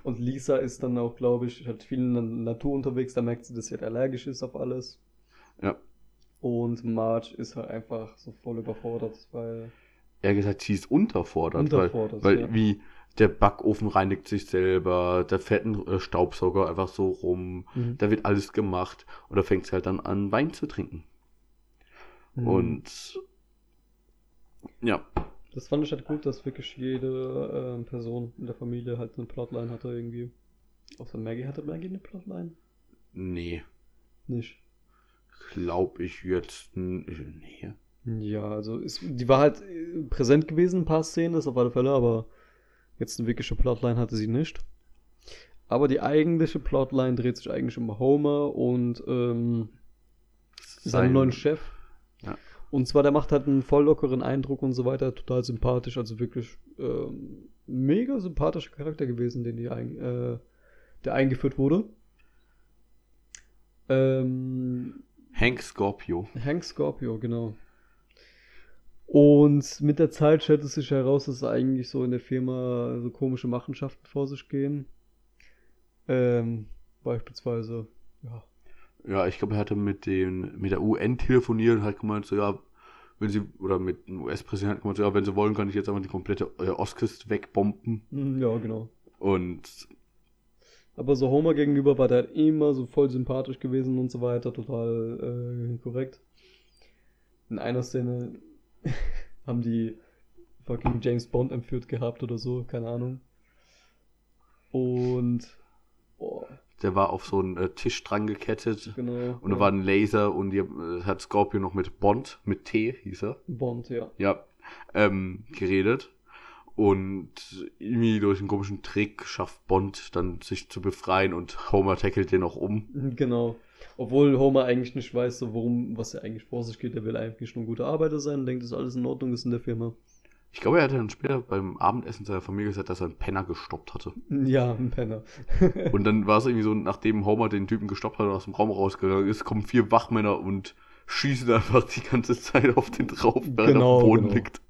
Und Lisa ist dann auch, glaube ich, hat viel in der Natur unterwegs, da merkt sie, dass sie halt allergisch ist auf alles. Ja. Und Marge ist halt einfach so voll überfordert, weil. Er gesagt, sie ist unterfordert, Unterfordert, weil, weil ja. wie der Backofen reinigt sich selber, da fährt ein äh, Staubsauger einfach so rum, Mhm. da wird alles gemacht und da fängt sie halt dann an, Wein zu trinken. Mhm. Und ja, Das fand ich halt gut, dass wirklich jede ähm, Person in der Familie halt eine Plotline hatte irgendwie. Außer Maggie hatte Maggie eine Plotline? Nee, Nicht. glaub ich jetzt. Nee. Ja, also ist, die war halt äh, präsent gewesen, ein paar Szenen, das auf alle Fälle, aber jetzt eine wirkliche Plotline hatte sie nicht. Aber die eigentliche Plotline dreht sich eigentlich um Homer und ähm, seinen neuen Chef. Ja. Und zwar, der macht halt einen voll lockeren Eindruck und so weiter, total sympathisch, also wirklich ähm, mega sympathischer Charakter gewesen, den die ein, äh, der eingeführt wurde. Ähm, Hank Scorpio. Hank Scorpio, genau. Und mit der Zeit stellt es sich heraus, dass eigentlich so in der Firma so komische Machenschaften vor sich gehen. Ähm, beispielsweise, ja. Ja, ich glaube, er hatte mit den, mit der UN telefoniert und hat gemeint, so, ja, wenn sie, oder mit dem US-Präsidenten gemeint, so, ja, wenn sie wollen, kann ich jetzt einfach die komplette äh, Ostküste wegbomben. Hm, Ja, genau. Und Aber so Homer gegenüber war der immer so voll sympathisch gewesen und so weiter, total äh, korrekt. In einer Szene haben die fucking James Bond entführt gehabt oder so, keine Ahnung. Und boah, der war auf so einen äh, Tisch dran gekettet. genau. Und da war ein Laser und die äh, hat Scorpio noch mit Bond, mit T hieß er, Bond, ja. ja, ähm, geredet. Und irgendwie durch einen komischen Trick schafft Bond dann sich zu befreien und Homer tackelt den auch um. Genau. Obwohl Homer eigentlich nicht weiß, so worum, was er eigentlich vor sich geht. Er will eigentlich nur ein guter Arbeiter sein und denkt, dass alles in Ordnung ist in der Firma. Ich glaube, er hat dann später beim Abendessen seiner Familie gesagt, dass er einen Penner gestoppt hatte. Ja, ein Penner. Und dann war es irgendwie so, nachdem Homer den Typen gestoppt hat und aus dem Raum rausgegangen ist, kommen vier Wachmänner und schießen einfach die ganze Zeit auf den drauf, während er Genau, am Boden genau. liegt.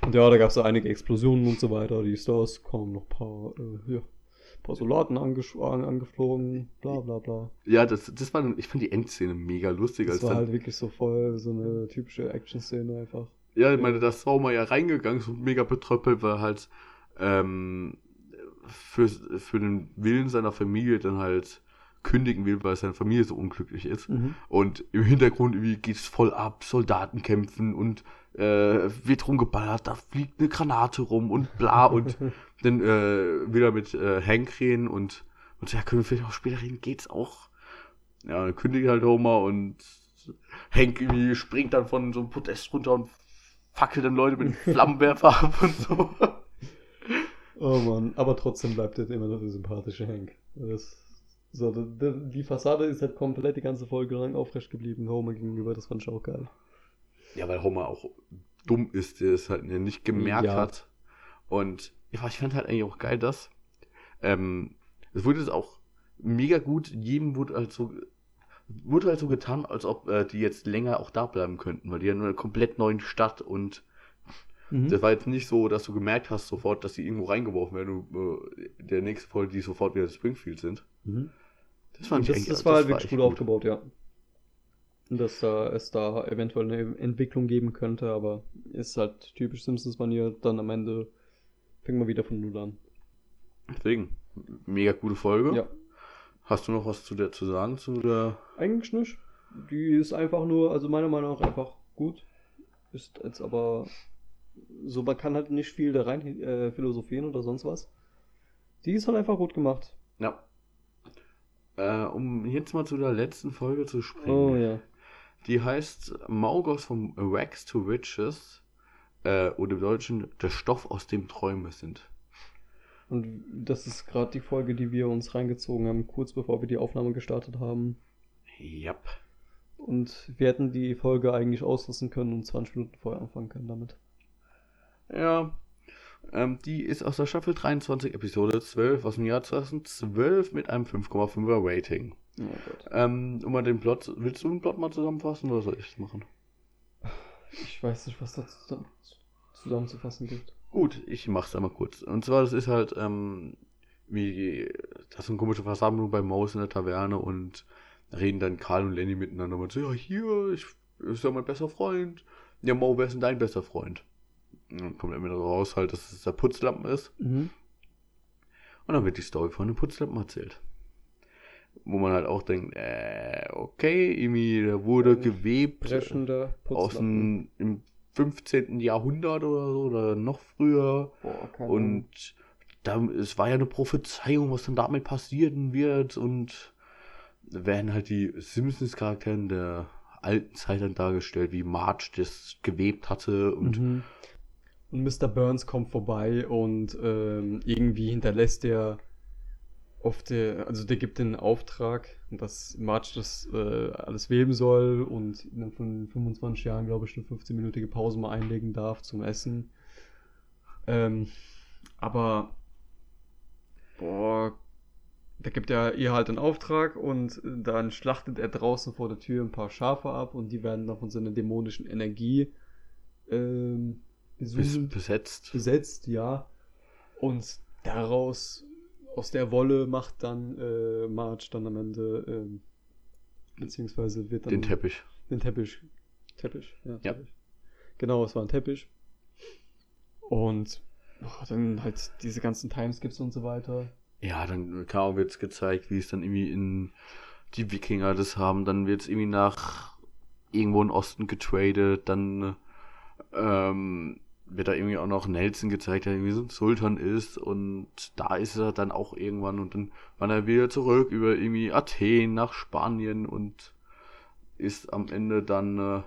Und ja, da gab es so einige Explosionen und so weiter. Die Stars kamen noch ein paar, äh, ja, ein paar Soldaten angesch- an- angeflogen, bla bla bla. Ja, das, das war, ich fand die Endszene mega lustig. Das war halt wirklich so voll so eine typische Action-Szene einfach. ja, ich meine, da ist Homer ja reingegangen, so mega betröppelt, weil er halt ähm, für, für den Willen seiner Familie dann halt kündigen will, weil seine Familie so unglücklich ist. Mhm. Und im Hintergrund irgendwie geht's voll ab, Soldaten kämpfen und äh, wird rumgeballert, da fliegt eine Granate rum und bla und dann äh, wieder mit äh, Hank reden und, und ja, können wir vielleicht auch später reden, geht's auch. Ja, dann kündigt halt Homer und Hank irgendwie springt dann von so einem Podest runter und fackelt dann Leute mit einem Flammenwerfer ab und so. Oh Mann, aber trotzdem bleibt er immer noch der sympathische Hank. Das, so, die Fassade ist halt komplett die ganze Folge lang aufrecht geblieben, Homer gegenüber, das fand ich auch geil. Ja, weil Homer auch dumm ist, der es halt nicht gemerkt Ja. hat. Und ja, ich fand halt eigentlich auch geil, dass ähm, es wurde jetzt auch mega gut, jedem wurde halt so wurde halt so getan, als ob äh, die jetzt länger auch da bleiben könnten, weil die ja nur eine komplett neuen Stadt und Mhm. das war jetzt nicht so, dass du gemerkt hast sofort, dass die irgendwo reingeworfen werden und äh, der nächste Folge die sofort wieder in Springfield sind. Mhm. Das fand ich das, eigentlich das war halt wirklich gut aufgebaut, ja. Dass da es da eventuell eine Entwicklung geben könnte, aber ist halt typisch Simpsons-Manier, dann am Ende fängt man wieder von Null an. Deswegen, mega gute Folge. Ja, Hast du noch was zu der zu sagen, zu der eigentlich nicht. Die ist einfach nur, also meiner Meinung nach einfach gut. Ist jetzt aber so, man kann halt nicht viel da rein äh, philosophieren oder sonst was. Die ist halt einfach gut gemacht. Ja. Äh, um jetzt mal zu der letzten Folge zu springen. Oh ja. Die heißt Maugos vom Wax to Riches. Äh, oder im Deutschen der Stoff, aus dem Träume sind. Und das ist gerade die Folge, die wir uns reingezogen haben, kurz bevor wir die Aufnahme gestartet haben. Yep. Und wir hätten die Folge eigentlich auslassen können und 20 Minuten vorher anfangen können damit. Ja. Ähm, die ist aus der Staffel 23, Episode 12 aus dem Jahr 2012 mit einem 5,5er Rating. Oh Gott. Ähm, um mal den Plot, willst du den Plot mal zusammenfassen oder soll ich es machen? Ich weiß nicht, was da zusammen, zusammenzufassen gibt. Gut, ich mach's einmal kurz. Und zwar, das ist halt, ähm, wie, das ist eine komische Versammlung bei Maus in der Taverne und da reden dann Karl und Lenny miteinander und so, ja, hier, ich, ist ja mein bester Freund. Ja, Mo, wer ist denn dein bester Freund? Und dann kommt immer raus halt, dass es der Putzlappen ist. Mhm. Und dann wird die Story von dem Putzlappen erzählt. Wo man halt auch denkt, äh, okay, irgendwie, der wurde Ein gewebt. Aus dem, im 15. Jahrhundert oder so oder noch früher. Boah, Und da, es war ja eine Prophezeiung, was dann damit passieren wird. Und da werden halt die Simpsons-Charaktere in der alten Zeit dann dargestellt, wie Marge das gewebt hatte. Und Mhm. Und Mr. Burns kommt vorbei und ähm, irgendwie hinterlässt er auf der, also der gibt den Auftrag, dass Marge das äh, alles weben soll und innerhalb von 25 Jahren, glaube ich, eine 15-minütige Pause mal einlegen darf zum Essen. Ähm, aber, boah, da gibt er ihr halt einen Auftrag und dann schlachtet er draußen vor der Tür ein paar Schafe ab und die werden dann von seiner dämonischen Energie ähm, besetzt. besetzt, ja. Und daraus, aus der Wolle macht dann äh, Marge dann am Ende, ähm, beziehungsweise wird dann Den Teppich. den Teppich. Teppich, ja. Ja. Teppich. Genau, es war ein Teppich. Und oh, dann halt diese ganzen Timeskips und so weiter. Ja, dann kann wird es gezeigt, wie es dann irgendwie in die Wikinger das haben. Dann wird es irgendwie nach irgendwo in Osten getradet. Dann ähm, wird da irgendwie auch noch Nelson gezeigt, der irgendwie so ein Sultan ist. Und da ist er dann auch irgendwann. Und dann war er wieder zurück über irgendwie Athen nach Spanien und ist am Ende dann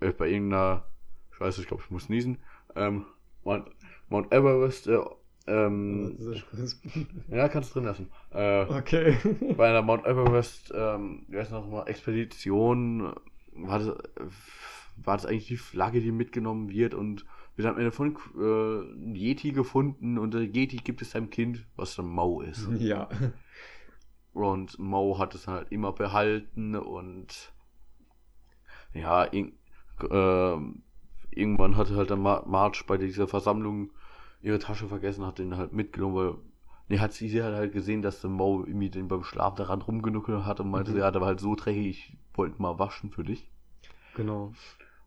äh, bei irgendeiner, Scheiße, ich glaube, ich muss niesen, ähm, Mount, Mount Everest, äh, ähm, ja, kannst drin lassen. Äh, Okay. bei einer Mount Everest, ähm, wie heißt noch mal, Expedition, war das, äh, war das eigentlich die Flagge, die mitgenommen wird und wird am Ende von äh, Yeti gefunden und der Yeti gibt es seinem Kind, was dann Mau ist. ja. Und Mo hat es halt immer behalten und ja, irg ähm, irgendwann hatte halt dann Mar Marge bei dieser Versammlung ihre Tasche vergessen, hat den halt mitgenommen, weil nee, hat sie, sie hat halt gesehen, dass der Mo irgendwie den beim Schlaf daran rumgenuckelt hat und meinte, Mhm. ja, der war halt so dreckig, ich wollte mal waschen für dich. Genau.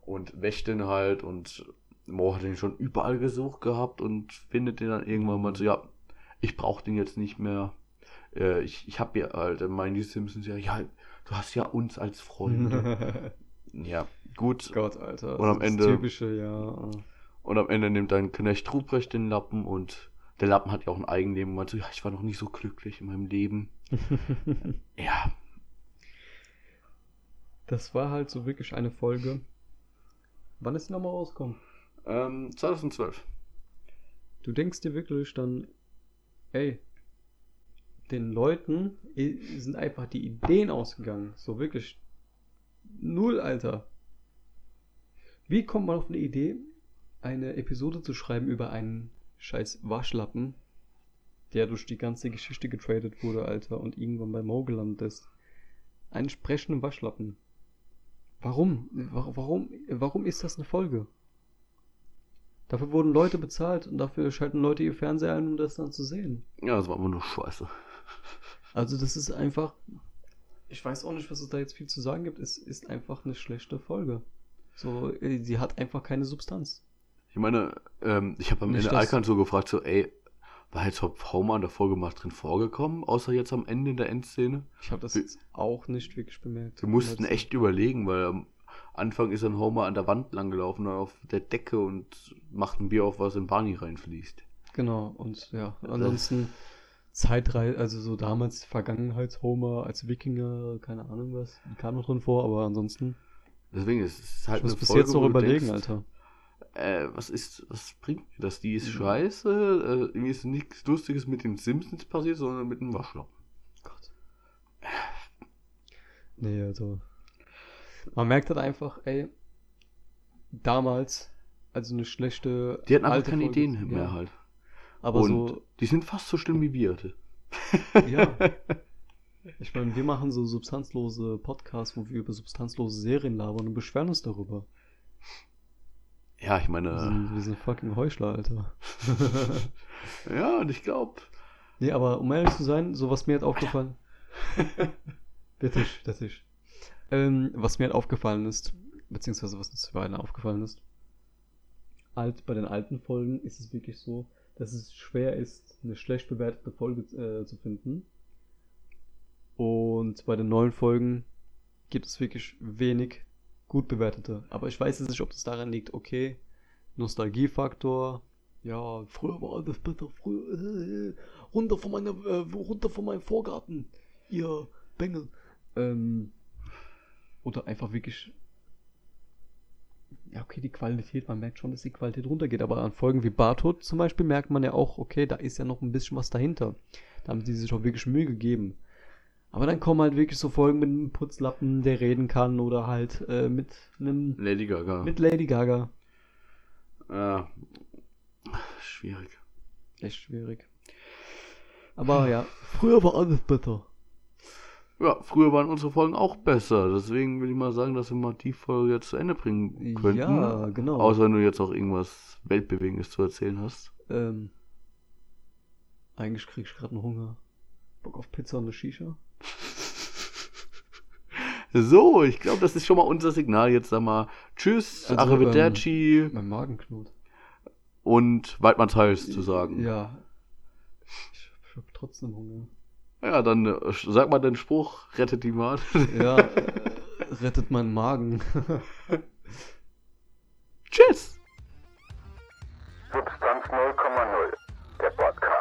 Und wäscht den halt und Mo hat den schon überall gesucht gehabt und findet den dann irgendwann mal so, ja, ich brauche den jetzt nicht mehr. Äh, ich ich habe ja halt, meinen die Simpsons ja, ja, du hast ja uns als Freunde. ja, gut. Gott, Alter. Und am das Ende- Typische, ja. Und am Ende nimmt dein Knecht Ruprecht den Lappen und der Lappen hat ja auch ein Eigenleben und meint so, ja, ich war noch nie so glücklich in meinem Leben. Ja, Das war halt so wirklich eine Folge. Wann ist die nochmal rausgekommen? ähm, 2012. Du denkst dir wirklich dann, ey, den Leuten sind einfach die Ideen ausgegangen. So wirklich null, Alter. Wie kommt man auf eine Idee, eine Episode zu schreiben über einen scheiß Waschlappen, der durch die ganze Geschichte getradet wurde, Alter, und irgendwann bei Mo gelandet ist? Einen sprechenden Waschlappen. Warum? Wa- Warum, warum ist das eine Folge? Dafür wurden Leute bezahlt und dafür schalten Leute ihr Fernseher ein, um das dann zu sehen. Ja, das war immer nur Scheiße. Also das ist einfach. Ich weiß auch nicht, was es da jetzt viel zu sagen gibt. Es ist einfach eine schlechte Folge. So, äh, sie hat einfach keine Substanz. Ich meine, ähm, ich habe am Ende Alkan so gefragt, so, ey, war jetzt Hop Homer in der Folge mal drin vorgekommen, außer jetzt am Ende in der Endszene? Ich habe das Wir- jetzt auch nicht wirklich bemerkt. Wir mussten es- echt überlegen, weil am Anfang ist dann Homer an der Wand langgelaufen, auf der Decke und macht ein Bier auf, was in Barney reinfließt. Genau, und ja, ansonsten Zeitreise, also so damals Vergangenheits-Homer als Wikinger, keine Ahnung was, kam noch drin vor, aber ansonsten. Deswegen ist es halt Ich muss eine bis Folge, jetzt noch überlegen, denkst, Alter. Äh, was ist, was bringt mir das? Die ist Mhm. scheiße, äh, irgendwie ist nichts Lustiges mit den Simpsons passiert, sondern mit dem Waschlappen. Gott. Nee, also. Man merkt halt einfach, ey, damals, also eine schlechte. Die hatten einfach keine Folge, Ideen mehr ja, halt. Aber und so, die sind fast so schlimm wie wir heute. ja. Ich meine, wir machen so substanzlose Podcasts, wo wir über substanzlose Serien labern und beschweren uns darüber. Ja, ich Wir meine, sind, wir sind fucking Heuchler, Alter. ja, und ich glaube, nee, aber um ehrlich zu sein, so was mir hat aufgefallen. der Tisch, der Tisch. Ähm, was mir halt aufgefallen ist, beziehungsweise was uns beiden aufgefallen ist, alt, bei den alten Folgen ist es wirklich so, dass es schwer ist, eine schlecht bewertete Folge äh, zu finden. Und bei den neuen Folgen gibt es wirklich wenig gut bewertete. Aber ich weiß jetzt nicht, ob das daran liegt, okay, Nostalgiefaktor, ja, früher war alles besser, früher, äh, runter von meiner, äh, runter von meinem Vorgarten, ihr Bengel. Ähm, oder einfach wirklich, ja, okay, die Qualität, man merkt schon, dass die Qualität runtergeht, aber an Folgen wie Bartod zum Beispiel merkt man ja auch, okay, da ist ja noch ein bisschen was dahinter. Da haben die sich auch wirklich Mühe gegeben. Aber dann kommen halt wirklich so Folgen mit einem Putzlappen, der reden kann, oder halt äh, mit einem, Lady Gaga. mit Lady Gaga. Ja. Schwierig. Echt schwierig. Aber ja, früher war alles besser. Ja, früher waren unsere Folgen auch besser. Deswegen will ich mal sagen, dass wir mal die Folge jetzt zu Ende bringen könnten. Ja, genau. Außer wenn du jetzt auch irgendwas Weltbewegendes zu erzählen hast. Ähm, eigentlich krieg ich gerade einen Hunger. Bock auf Pizza und eine Shisha. So, ich glaube, das ist schon mal unser Signal. Jetzt sag mal Tschüss, also, Arrivederci. Ähm, mein Magen knurrt. Und Weidmanns Hals zu sagen. Ja. Ich, ich trotzdem Hunger. Ja, dann äh, sag mal den Spruch, rettet die Magen. Ja, äh, rettet meinen Magen. Tschüss. Substanz 0,0. Der Podcast.